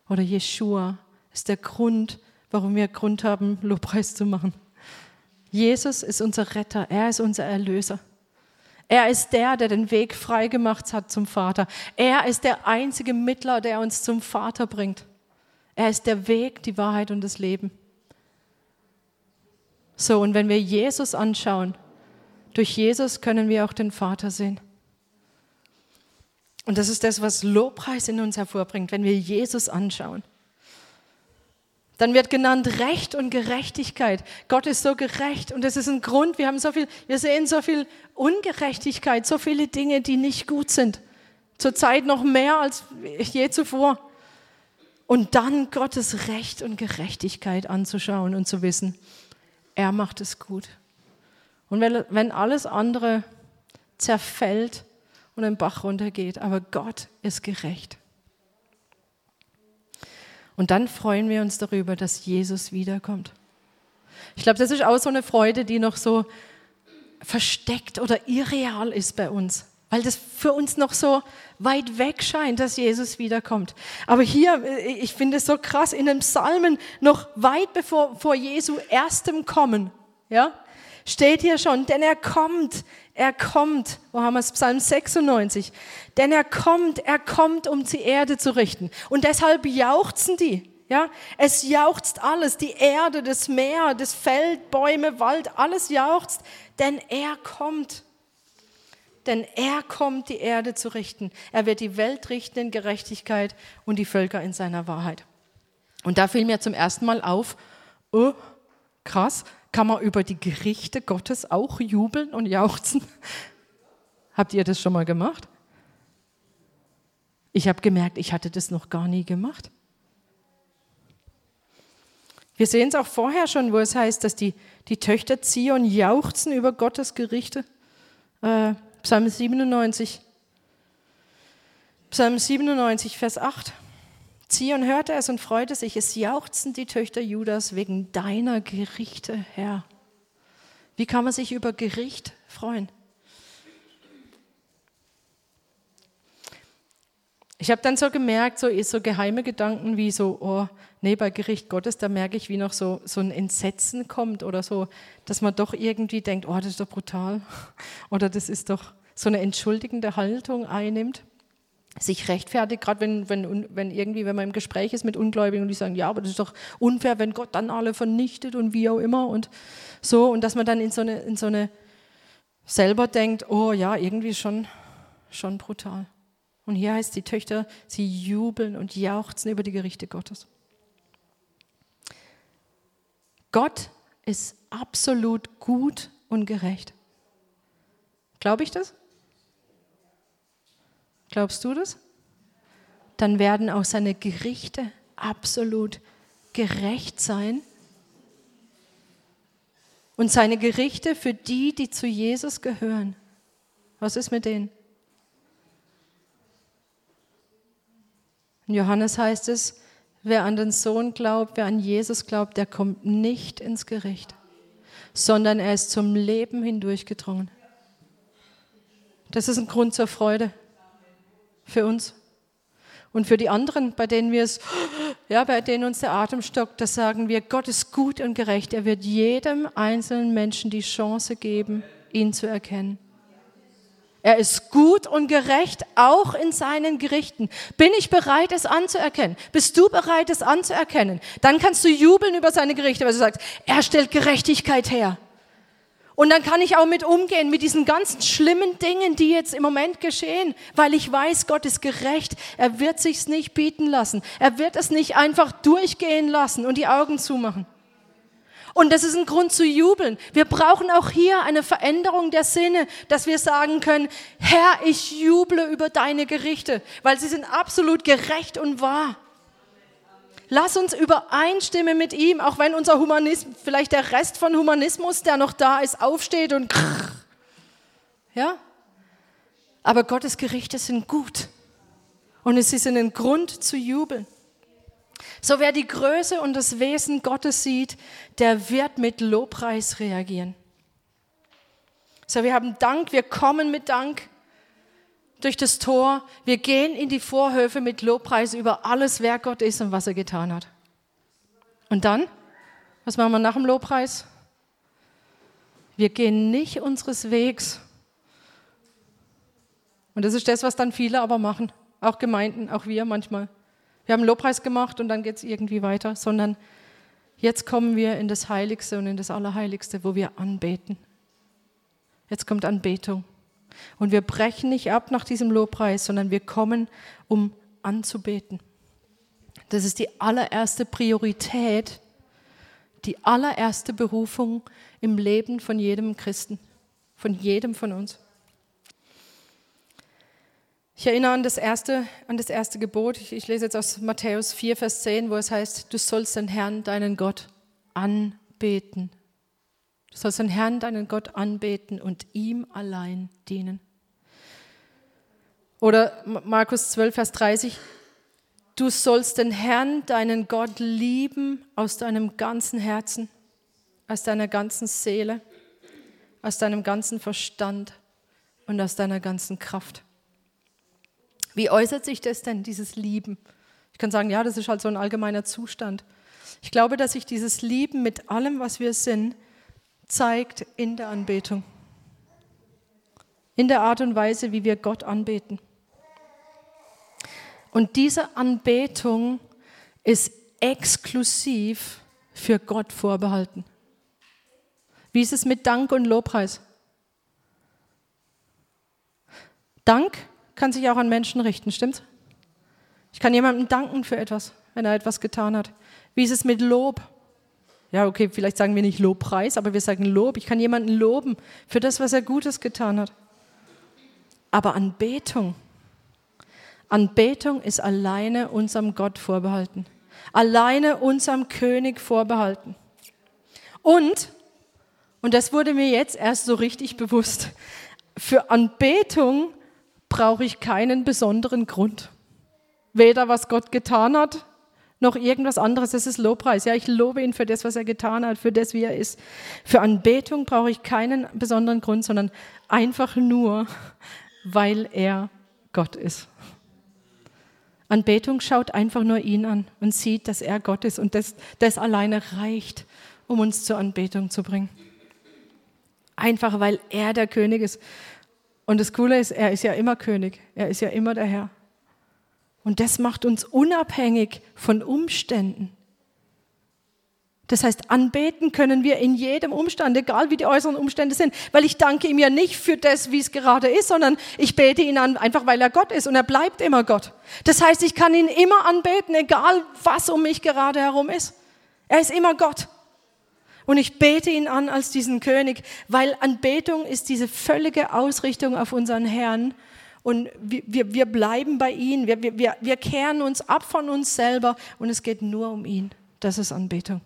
oder Jeshua ist der Grund, warum wir Grund haben, Lobpreis zu machen. Jesus ist unser Retter, er ist unser Erlöser. Er ist der, der den Weg frei gemacht hat zum Vater. Er ist der einzige Mittler, der uns zum Vater bringt. Er ist der Weg, die Wahrheit und das Leben. So, und wenn wir Jesus anschauen, durch Jesus können wir auch den Vater sehen. Und das ist das, was Lobpreis in uns hervorbringt, wenn wir Jesus anschauen. Dann wird genannt Recht und Gerechtigkeit. Gott ist so gerecht und das ist ein Grund. Wir haben so viel, wir sehen so viel Ungerechtigkeit, so viele Dinge, die nicht gut sind. Zurzeit noch mehr als je zuvor. Und dann Gottes Recht und Gerechtigkeit anzuschauen und zu wissen, er macht es gut. Und wenn, alles andere zerfällt und im Bach runtergeht, aber Gott ist gerecht. Und dann freuen wir uns darüber, dass Jesus wiederkommt. Ich glaube, das ist auch so eine Freude, die noch so versteckt oder irreal ist bei uns, weil das für uns noch so weit weg scheint, dass Jesus wiederkommt. Aber hier, ich finde es so krass, in den Psalmen, noch weit bevor vor Jesu erstem Kommen, ja, steht hier schon, denn er kommt, er kommt. Wo haben wir es? Psalm 96. Denn er kommt, er kommt, um die Erde zu richten. Und deshalb jauchzen die. Ja, es jauchzt alles, die Erde, das Meer, das Feld, Bäume, Wald, alles jauchzt, denn er kommt. Denn er kommt, die Erde zu richten. Er wird die Welt richten in Gerechtigkeit und die Völker in seiner Wahrheit. Und da fiel mir zum ersten Mal auf, oh, krass, kann man über die Gerichte Gottes auch jubeln und jauchzen? Habt ihr das schon mal gemacht? Ich habe gemerkt, ich hatte das noch gar nie gemacht. Wir sehen es auch vorher schon, wo es heißt, dass die, die Töchter Zion jauchzen über Gottes Gerichte. Äh, Psalm 97. Psalm 97, Vers 8. Zion hörte es und freute sich. Es jauchzen die Töchter Judas wegen deiner Gerichte, Herr. Wie kann man sich über Gericht freuen? Ich habe dann so gemerkt, so, so geheime Gedanken wie so, oh, nee, bei Gericht Gottes, da merke ich, wie noch so, so ein Entsetzen kommt oder so, dass man doch irgendwie denkt, oh, das ist doch brutal. Oder das ist doch so eine entschuldigende Haltung einnimmt, sich rechtfertigt, gerade wenn, wenn, wenn irgendwie, wenn man im Gespräch ist mit Ungläubigen und die sagen, ja, aber das ist doch unfair, wenn Gott dann alle vernichtet und wie auch immer und so. Und dass man dann in so eine, in so eine selber denkt, oh ja, irgendwie schon, schon brutal. Und hier heißt die Töchter, sie jubeln und jauchzen über die Gerichte Gottes. Gott ist absolut gut und gerecht. Glaube ich das? Glaubst du das? Dann werden auch seine Gerichte absolut gerecht sein. Und seine Gerichte für die, die zu Jesus gehören. Was ist mit denen? In Johannes heißt es, wer an den Sohn glaubt, wer an Jesus glaubt, der kommt nicht ins Gericht, sondern er ist zum Leben hindurchgedrungen. Das ist ein Grund zur Freude für uns. Und für die anderen, bei denen wir es, ja, bei denen uns der Atem stockt, da sagen wir, Gott ist gut und gerecht. Er wird jedem einzelnen Menschen die Chance geben, ihn zu erkennen. Er ist gut und gerecht, auch in seinen Gerichten. Bin ich bereit, es anzuerkennen? Bist du bereit, es anzuerkennen? Dann kannst du jubeln über seine Gerichte, weil du sagst, er stellt Gerechtigkeit her. Und dann kann ich auch mit umgehen, mit diesen ganzen schlimmen Dingen, die jetzt im Moment geschehen, weil ich weiß, Gott ist gerecht. Er wird sich's nicht bieten lassen. Er wird es nicht einfach durchgehen lassen und die Augen zumachen. Und das ist ein Grund zu jubeln. Wir brauchen auch hier eine Veränderung der Sinne, dass wir sagen können, Herr, ich juble über deine Gerichte, weil sie sind absolut gerecht und wahr. Lass uns übereinstimmen mit ihm, auch wenn unser Humanismus, vielleicht der Rest von Humanismus, der noch da ist, aufsteht und ja. Aber Gottes Gerichte sind gut und sie sind ein Grund zu jubeln. So wer die Größe und das Wesen Gottes sieht, der wird mit Lobpreis reagieren. So wir haben Dank, wir kommen mit Dank durch das Tor, wir gehen in die Vorhöfe mit Lobpreis über alles, wer Gott ist und was er getan hat. Und dann, was machen wir nach dem Lobpreis? Wir gehen nicht unseres Wegs. Und das ist das, was dann viele aber machen, auch Gemeinden, auch wir manchmal. Wir haben Lobpreis gemacht und dann geht es irgendwie weiter, sondern jetzt kommen wir in das Heiligste und in das Allerheiligste, wo wir anbeten. Jetzt kommt Anbetung. Und wir brechen nicht ab nach diesem Lobpreis, sondern wir kommen, um anzubeten. Das ist die allererste Priorität, die allererste Berufung im Leben von jedem Christen, von jedem von uns. Ich erinnere an das erste, an das erste Gebot. Ich, ich lese jetzt aus Matthäus 4, Vers 10, wo es heißt, du sollst den Herrn, deinen Gott, anbeten. Du sollst den Herrn, deinen Gott, anbeten und ihm allein dienen. Oder Markus 12, Vers 30, du sollst den Herrn, deinen Gott, lieben aus deinem ganzen Herzen, aus deiner ganzen Seele, aus deinem ganzen Verstand und aus deiner ganzen Kraft. Wie äußert sich das denn, dieses Lieben? Ich kann sagen, ja, das ist halt so ein allgemeiner Zustand. Ich glaube, dass sich dieses Lieben mit allem, was wir sind, zeigt in der Anbetung. In der Art und Weise, wie wir Gott anbeten. Und diese Anbetung ist exklusiv für Gott vorbehalten. Wie ist es mit Dank und Lobpreis? Dank kann sich auch an Menschen richten, stimmt's? Ich kann jemandem danken für etwas, wenn er etwas getan hat. Wie ist es mit Lob? Ja, okay, vielleicht sagen wir nicht Lobpreis, aber wir sagen Lob. Ich kann jemanden loben für das, was er Gutes getan hat. Aber Anbetung, Anbetung ist alleine unserem Gott vorbehalten. Alleine unserem König vorbehalten. Und, und das wurde mir jetzt erst so richtig bewusst, für Anbetung brauche ich keinen besonderen Grund. Weder was Gott getan hat, noch irgendwas anderes. Das ist Lobpreis. Ja, ich lobe ihn für das, was er getan hat, für das, wie er ist. Für Anbetung brauche ich keinen besonderen Grund, sondern einfach nur, weil er Gott ist. Anbetung schaut einfach nur ihn an und sieht, dass er Gott ist und das, das alleine reicht, um uns zur Anbetung zu bringen. Einfach weil er der König ist. Und das Coole ist, er ist ja immer König, er ist ja immer der Herr. Und das macht uns unabhängig von Umständen. Das heißt, anbeten können wir in jedem Umstand, egal wie die äußeren Umstände sind, weil ich danke ihm ja nicht für das, wie es gerade ist, sondern ich bete ihn an, einfach weil er Gott ist und er bleibt immer Gott. Das heißt, ich kann ihn immer anbeten, egal was um mich gerade herum ist. Er ist immer Gott. Und ich bete ihn an als diesen König, weil Anbetung ist diese völlige Ausrichtung auf unseren Herrn. Und wir, wir, wir bleiben bei ihm, wir, wir, wir kehren uns ab von uns selber und es geht nur um ihn. Das ist Anbetung.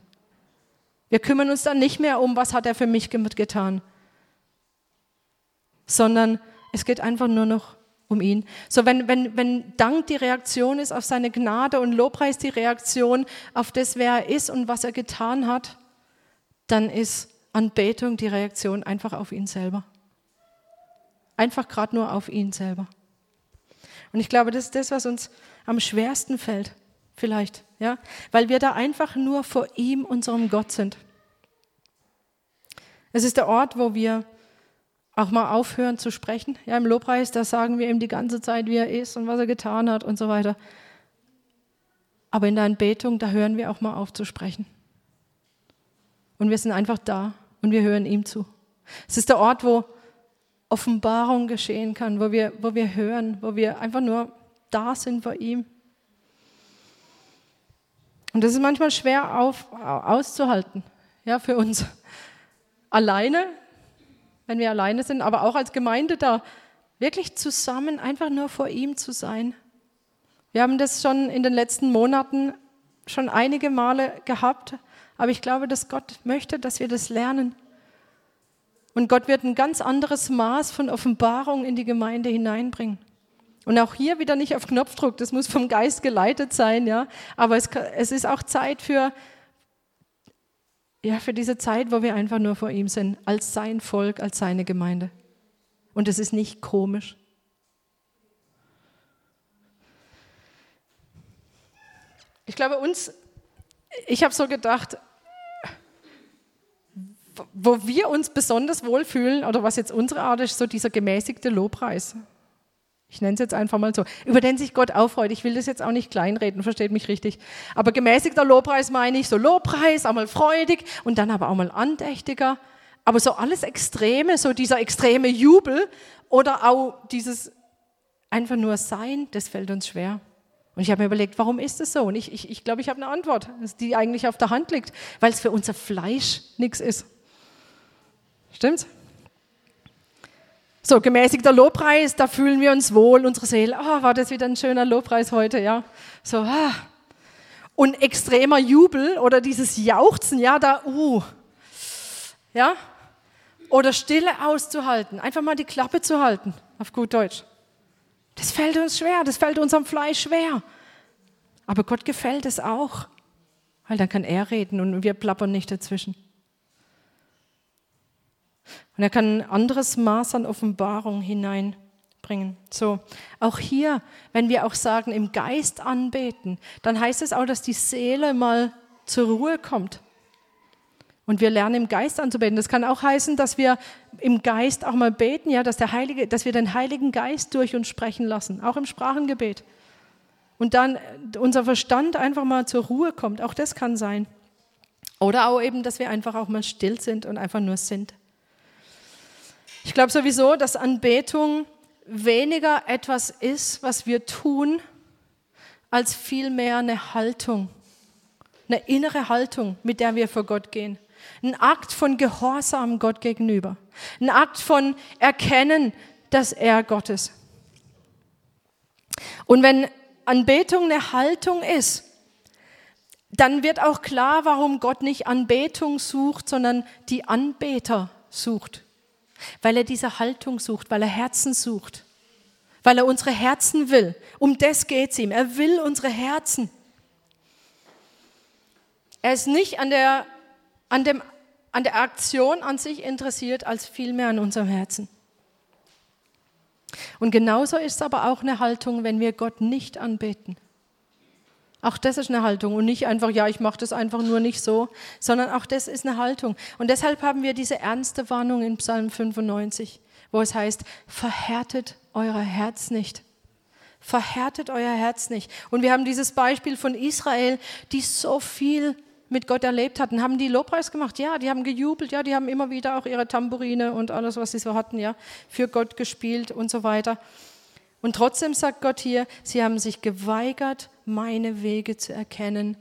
Wir kümmern uns dann nicht mehr um, was hat er für mich getan, sondern es geht einfach nur noch um ihn. So, wenn, wenn, wenn Dank die Reaktion ist auf seine Gnade und Lobpreis die Reaktion auf das, wer er ist und was er getan hat, dann ist Anbetung die Reaktion einfach auf ihn selber. Einfach gerade nur auf ihn selber. Und ich glaube, das ist das, was uns am schwersten fällt, vielleicht, ja, weil wir da einfach nur vor ihm, unserem Gott sind. Es ist der Ort, wo wir auch mal aufhören zu sprechen. Ja, im Lobpreis, da sagen wir ihm die ganze Zeit, wie er ist und was er getan hat und so weiter. Aber in der Anbetung, da hören wir auch mal auf zu sprechen. Und wir sind einfach da und wir hören ihm zu. Es ist der Ort, wo Offenbarung geschehen kann, wo wir, wo wir hören, wo wir einfach nur da sind vor ihm. Und das ist manchmal schwer auf, auszuhalten, ja, für uns alleine, wenn wir alleine sind, aber auch als Gemeinde da, wirklich zusammen einfach nur vor ihm zu sein. Wir haben das schon in den letzten Monaten schon einige Male gehabt, aber ich glaube, dass Gott möchte, dass wir das lernen. Und Gott wird ein ganz anderes Maß von Offenbarung in die Gemeinde hineinbringen. Und auch hier wieder nicht auf Knopfdruck, das muss vom Geist geleitet sein, ja. Aber es, es ist auch Zeit für ja, für diese Zeit, wo wir einfach nur vor ihm sind, als sein Volk, als seine Gemeinde. Und es ist nicht komisch. Ich glaube, uns, ich habe so gedacht, wo wir uns besonders wohlfühlen oder was jetzt unsere Art ist, so dieser gemäßigte Lobpreis. Ich nenne es jetzt einfach mal so, über den sich Gott aufreut. Ich will das jetzt auch nicht kleinreden, versteht mich richtig. Aber gemäßigter Lobpreis meine ich so Lobpreis, einmal freudig und dann aber auch mal andächtiger. Aber so alles Extreme, so dieser extreme Jubel oder auch dieses einfach nur Sein, das fällt uns schwer. Und ich habe mir überlegt, warum ist das so? Und ich, ich, ich glaube, ich habe eine Antwort, die eigentlich auf der Hand liegt, weil es für unser Fleisch nichts ist. Stimmt's? So, gemäßigter Lobpreis, da fühlen wir uns wohl, unsere Seele, oh, war das wieder ein schöner Lobpreis heute, ja. So, ah. Und extremer Jubel oder dieses Jauchzen, ja, da, uh, ja. Oder Stille auszuhalten, einfach mal die Klappe zu halten, auf gut Deutsch. Das fällt uns schwer, das fällt unserem Fleisch schwer. Aber Gott gefällt es auch, weil dann kann er reden und wir plappern nicht dazwischen. Und er kann ein anderes Maß an Offenbarung hineinbringen. So, auch hier, wenn wir auch sagen, im Geist anbeten, dann heißt es auch, dass die Seele mal zur Ruhe kommt. Und wir lernen im Geist anzubeten. Das kann auch heißen, dass wir im Geist auch mal beten, ja, dass, der Heilige, dass wir den Heiligen Geist durch uns sprechen lassen, auch im Sprachengebet. Und dann unser Verstand einfach mal zur Ruhe kommt. Auch das kann sein. Oder auch eben, dass wir einfach auch mal still sind und einfach nur sind. Ich glaube sowieso, dass Anbetung weniger etwas ist, was wir tun, als vielmehr eine Haltung, eine innere Haltung, mit der wir vor Gott gehen. Ein Akt von Gehorsam Gott gegenüber. Ein Akt von Erkennen, dass er Gott ist. Und wenn Anbetung eine Haltung ist, dann wird auch klar, warum Gott nicht Anbetung sucht, sondern die Anbeter sucht weil er diese Haltung sucht, weil er Herzen sucht, weil er unsere Herzen will. Um das geht es ihm. Er will unsere Herzen. Er ist nicht an der, an, dem, an der Aktion an sich interessiert, als vielmehr an unserem Herzen. Und genauso ist es aber auch eine Haltung, wenn wir Gott nicht anbeten. Auch das ist eine Haltung und nicht einfach, ja, ich mache das einfach nur nicht so, sondern auch das ist eine Haltung. Und deshalb haben wir diese ernste Warnung in Psalm 95, wo es heißt, verhärtet euer Herz nicht. Verhärtet euer Herz nicht. Und wir haben dieses Beispiel von Israel, die so viel mit Gott erlebt hatten. Haben die Lobpreis gemacht? Ja, die haben gejubelt, ja, die haben immer wieder auch ihre Tamburine und alles, was sie so hatten, ja, für Gott gespielt und so weiter. Und trotzdem sagt Gott hier, sie haben sich geweigert, meine Wege zu erkennen.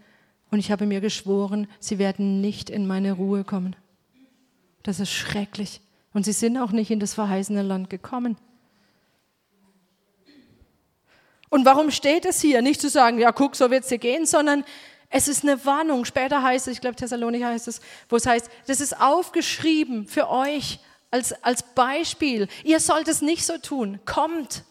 Und ich habe mir geschworen, sie werden nicht in meine Ruhe kommen. Das ist schrecklich. Und sie sind auch nicht in das verheißene Land gekommen. Und warum steht es hier? Nicht zu sagen, ja, guck, so wird es dir gehen, sondern es ist eine Warnung. Später heißt es, ich glaube, Thessalonik heißt es, wo es heißt, das ist aufgeschrieben für euch als, als Beispiel. Ihr sollt es nicht so tun. Kommt,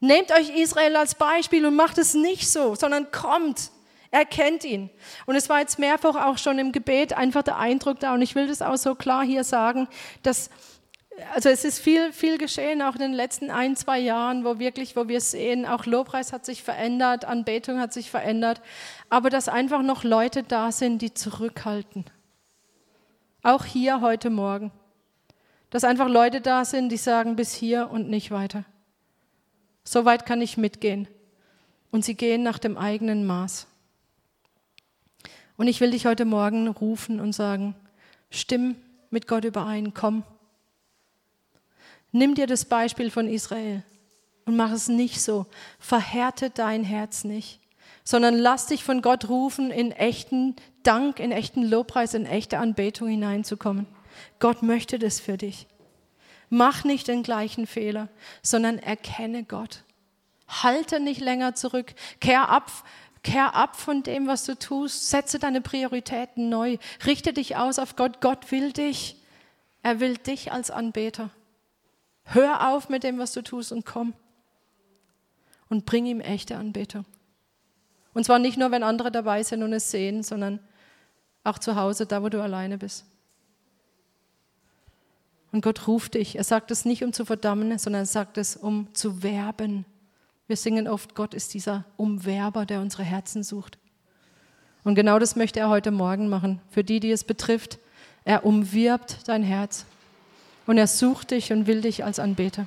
Nehmt euch Israel als Beispiel und macht es nicht so, sondern kommt, erkennt ihn. Und es war jetzt mehrfach auch schon im Gebet einfach der Eindruck da, und ich will das auch so klar hier sagen, dass also es ist viel, viel geschehen, auch in den letzten ein, zwei Jahren, wo wirklich, wo wir sehen, auch Lobpreis hat sich verändert, Anbetung hat sich verändert, aber dass einfach noch Leute da sind, die zurückhalten. Auch hier heute Morgen. Dass einfach Leute da sind, die sagen, bis hier und nicht weiter. So weit kann ich mitgehen. Und sie gehen nach dem eigenen Maß. Und ich will dich heute Morgen rufen und sagen, stimm mit Gott überein, komm. Nimm dir das Beispiel von Israel und mach es nicht so. Verhärte dein Herz nicht, sondern lass dich von Gott rufen, in echten Dank, in echten Lobpreis, in echte Anbetung hineinzukommen. Gott möchte das für dich. Mach nicht den gleichen Fehler, sondern erkenne Gott. Halte nicht länger zurück. Kehr ab, kehr ab von dem, was du tust. Setze deine Prioritäten neu. Richte dich aus auf Gott. Gott will dich. Er will dich als Anbeter. Hör auf mit dem, was du tust und komm. Und bring ihm echte Anbetung. Und zwar nicht nur, wenn andere dabei sind und es sehen, sondern auch zu Hause, da wo du alleine bist. Und Gott ruft dich. Er sagt es nicht, um zu verdammen, sondern er sagt es, um zu werben. Wir singen oft, Gott ist dieser Umwerber, der unsere Herzen sucht. Und genau das möchte er heute Morgen machen. Für die, die es betrifft, er umwirbt dein Herz. Und er sucht dich und will dich als Anbeter.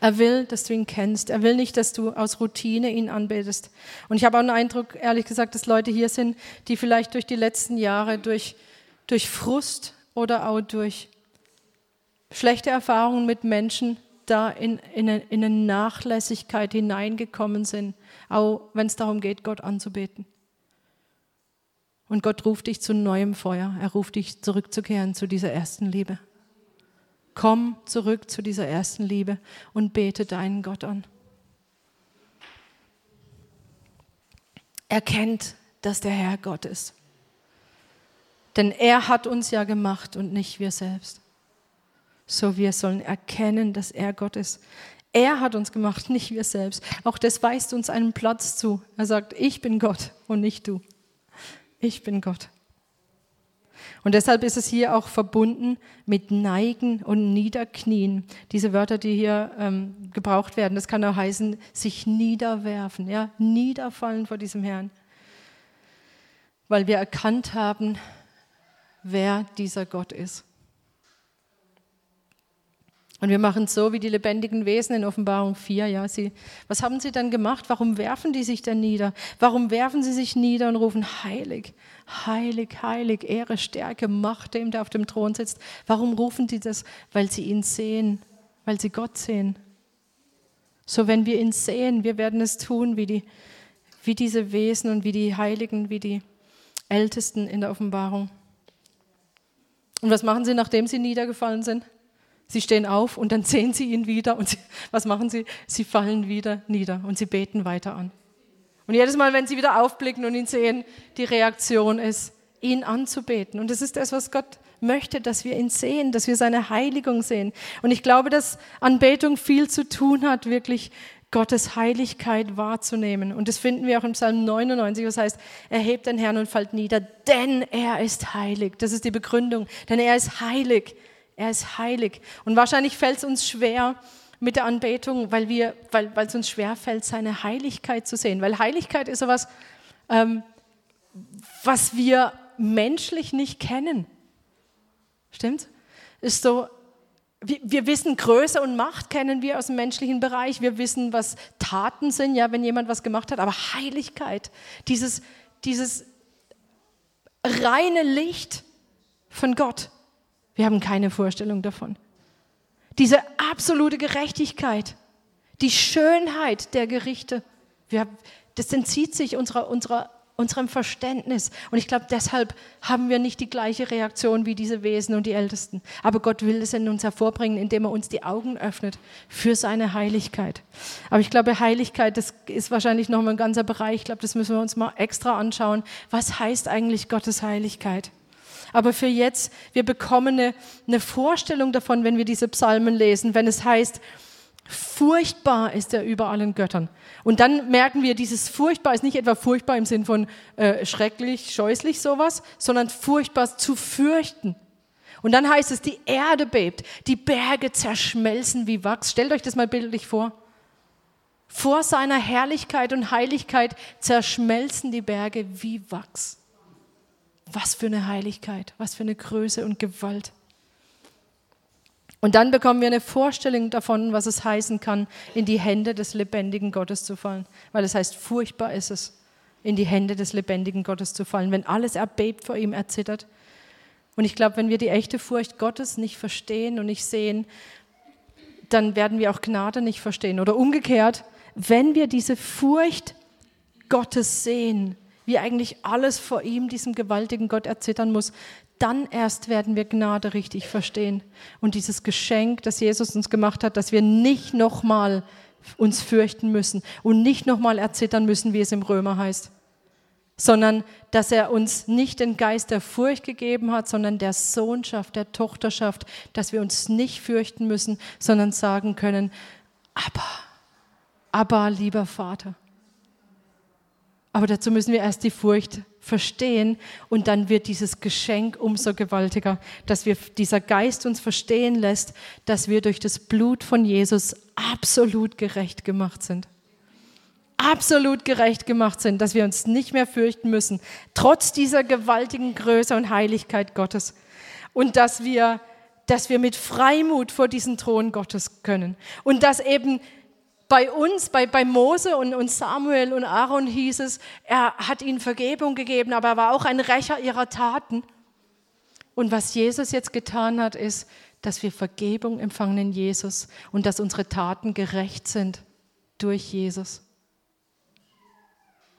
Er will, dass du ihn kennst. Er will nicht, dass du aus Routine ihn anbetest. Und ich habe auch den Eindruck, ehrlich gesagt, dass Leute hier sind, die vielleicht durch die letzten Jahre, durch, durch Frust oder auch durch schlechte Erfahrungen mit Menschen da in, in, eine, in eine Nachlässigkeit hineingekommen sind, auch wenn es darum geht, Gott anzubeten. Und Gott ruft dich zu neuem Feuer. Er ruft dich zurückzukehren zu dieser ersten Liebe. Komm zurück zu dieser ersten Liebe und bete deinen Gott an. Erkennt, dass der Herr Gott ist. Denn er hat uns ja gemacht und nicht wir selbst. So wir sollen erkennen, dass er Gott ist. Er hat uns gemacht, nicht wir selbst. Auch das weist uns einen Platz zu. Er sagt, ich bin Gott und nicht du. Ich bin Gott. Und deshalb ist es hier auch verbunden mit Neigen und Niederknien. Diese Wörter, die hier ähm, gebraucht werden, das kann auch heißen, sich niederwerfen, ja, niederfallen vor diesem Herrn. Weil wir erkannt haben, wer dieser Gott ist. Und wir machen es so wie die lebendigen Wesen in Offenbarung 4. Ja, sie, was haben sie dann gemacht? Warum werfen die sich denn nieder? Warum werfen sie sich nieder und rufen heilig, heilig, heilig, Ehre, Stärke, Macht dem, der auf dem Thron sitzt? Warum rufen die das? Weil sie ihn sehen, weil sie Gott sehen. So, wenn wir ihn sehen, wir werden es tun wie, die, wie diese Wesen und wie die Heiligen, wie die Ältesten in der Offenbarung. Und was machen sie, nachdem sie niedergefallen sind? Sie stehen auf und dann sehen sie ihn wieder und sie, was machen sie? Sie fallen wieder nieder und sie beten weiter an. Und jedes Mal, wenn sie wieder aufblicken und ihn sehen, die Reaktion ist, ihn anzubeten. Und das ist das, was Gott möchte, dass wir ihn sehen, dass wir seine Heiligung sehen. Und ich glaube, dass Anbetung viel zu tun hat, wirklich Gottes Heiligkeit wahrzunehmen. Und das finden wir auch im Psalm 99, was heißt, erhebt den Herrn und fällt nieder, denn er ist heilig. Das ist die Begründung, denn er ist heilig. Er ist heilig. Und wahrscheinlich fällt es uns schwer mit der Anbetung, weil, wir, weil, es uns schwer fällt, seine Heiligkeit zu sehen. Weil Heiligkeit ist sowas, ähm, was wir menschlich nicht kennen. Stimmt? Ist so, wir, wir, wissen Größe und Macht kennen wir aus dem menschlichen Bereich. Wir wissen, was Taten sind, ja, wenn jemand was gemacht hat. Aber Heiligkeit, dieses, dieses reine Licht von Gott, wir haben keine Vorstellung davon. Diese absolute Gerechtigkeit, die Schönheit der Gerichte, wir, das entzieht sich unserer, unserer, unserem Verständnis. Und ich glaube, deshalb haben wir nicht die gleiche Reaktion wie diese Wesen und die Ältesten. Aber Gott will es in uns hervorbringen, indem er uns die Augen öffnet für seine Heiligkeit. Aber ich glaube, Heiligkeit, das ist wahrscheinlich nochmal ein ganzer Bereich. Ich glaube, das müssen wir uns mal extra anschauen. Was heißt eigentlich Gottes Heiligkeit? Aber für jetzt, wir bekommen eine, eine Vorstellung davon, wenn wir diese Psalmen lesen, wenn es heißt, Furchtbar ist er über allen Göttern. Und dann merken wir, dieses furchtbar ist nicht etwa furchtbar im Sinn von äh, schrecklich, scheußlich sowas, sondern furchtbar zu fürchten. Und dann heißt es, die Erde bebt, die Berge zerschmelzen wie Wachs. Stellt euch das mal bildlich vor. Vor seiner Herrlichkeit und Heiligkeit zerschmelzen die Berge wie Wachs. Was für eine Heiligkeit, was für eine Größe und Gewalt. Und dann bekommen wir eine Vorstellung davon, was es heißen kann, in die Hände des lebendigen Gottes zu fallen. Weil es heißt, furchtbar ist es, in die Hände des lebendigen Gottes zu fallen, wenn alles erbebt vor ihm, erzittert. Und ich glaube, wenn wir die echte Furcht Gottes nicht verstehen und nicht sehen, dann werden wir auch Gnade nicht verstehen. Oder umgekehrt, wenn wir diese Furcht Gottes sehen, wie eigentlich alles vor ihm, diesem gewaltigen Gott, erzittern muss, dann erst werden wir Gnade richtig verstehen. Und dieses Geschenk, das Jesus uns gemacht hat, dass wir nicht nochmal uns fürchten müssen und nicht nochmal erzittern müssen, wie es im Römer heißt, sondern dass er uns nicht den Geist der Furcht gegeben hat, sondern der Sohnschaft, der Tochterschaft, dass wir uns nicht fürchten müssen, sondern sagen können, aber, aber lieber Vater. Aber dazu müssen wir erst die Furcht verstehen und dann wird dieses Geschenk umso gewaltiger, dass wir dieser Geist uns verstehen lässt, dass wir durch das Blut von Jesus absolut gerecht gemacht sind. Absolut gerecht gemacht sind, dass wir uns nicht mehr fürchten müssen, trotz dieser gewaltigen Größe und Heiligkeit Gottes. Und dass wir, dass wir mit Freimut vor diesen Thron Gottes können. Und dass eben bei uns, bei, bei Mose und, und Samuel und Aaron hieß es, er hat ihnen Vergebung gegeben, aber er war auch ein Rächer ihrer Taten. Und was Jesus jetzt getan hat, ist, dass wir Vergebung empfangen in Jesus und dass unsere Taten gerecht sind durch Jesus.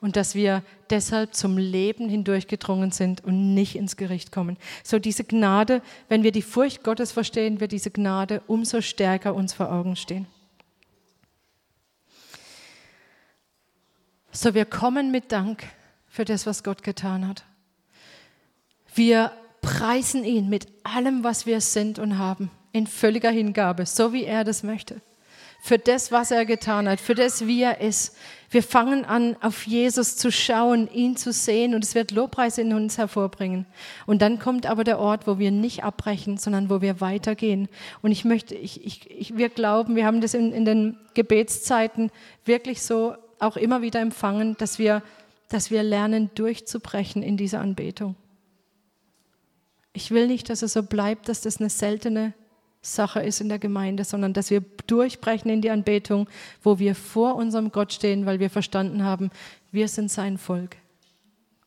und dass wir deshalb zum Leben hindurchgedrungen sind und nicht ins Gericht kommen. So diese Gnade, wenn wir die Furcht Gottes verstehen, wird diese Gnade umso stärker uns vor Augen stehen. So wir kommen mit Dank für das, was Gott getan hat. Wir preisen ihn mit allem, was wir sind und haben, in völliger Hingabe, so wie er das möchte für das, was er getan hat, für das, wie er ist. Wir fangen an, auf Jesus zu schauen, ihn zu sehen und es wird Lobpreis in uns hervorbringen. Und dann kommt aber der Ort, wo wir nicht abbrechen, sondern wo wir weitergehen. Und ich möchte, ich, ich, wir glauben, wir haben das in, in den Gebetszeiten wirklich so auch immer wieder empfangen, dass wir, dass wir lernen, durchzubrechen in dieser Anbetung. Ich will nicht, dass es so bleibt, dass das eine seltene Sache ist in der Gemeinde, sondern dass wir durchbrechen in die Anbetung, wo wir vor unserem Gott stehen, weil wir verstanden haben, wir sind sein Volk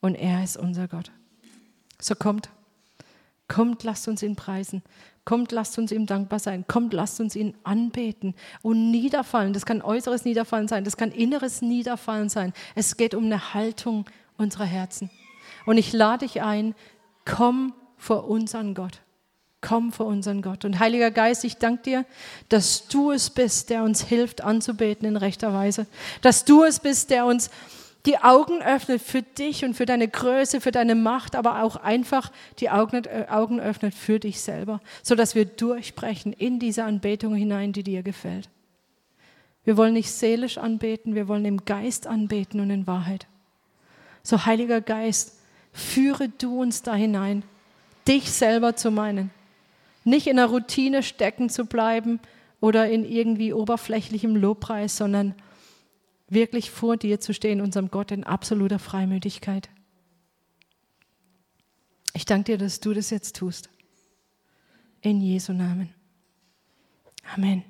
und er ist unser Gott. So kommt, kommt, lasst uns ihn preisen. Kommt, lasst uns ihm dankbar sein. Kommt, lasst uns ihn anbeten und niederfallen. Das kann äußeres Niederfallen sein, das kann inneres Niederfallen sein. Es geht um eine Haltung unserer Herzen. Und ich lade dich ein, komm vor uns an Gott. Komm vor unseren Gott. Und Heiliger Geist, ich danke dir, dass du es bist, der uns hilft anzubeten in rechter Weise. Dass du es bist, der uns die Augen öffnet für dich und für deine Größe, für deine Macht, aber auch einfach die Augen, äh, öffnet für dich selber, sodass wir durchbrechen in diese Anbetung hinein, die dir gefällt. Wir wollen nicht seelisch anbeten, wir wollen im Geist anbeten und in Wahrheit. So, Heiliger Geist, führe du uns da hinein, dich selber zu meinen nicht in der Routine stecken zu bleiben oder in irgendwie oberflächlichem Lobpreis, sondern wirklich vor dir zu stehen, unserem Gott in absoluter Freimütigkeit. Ich danke dir, dass du das jetzt tust. In Jesu Namen. Amen.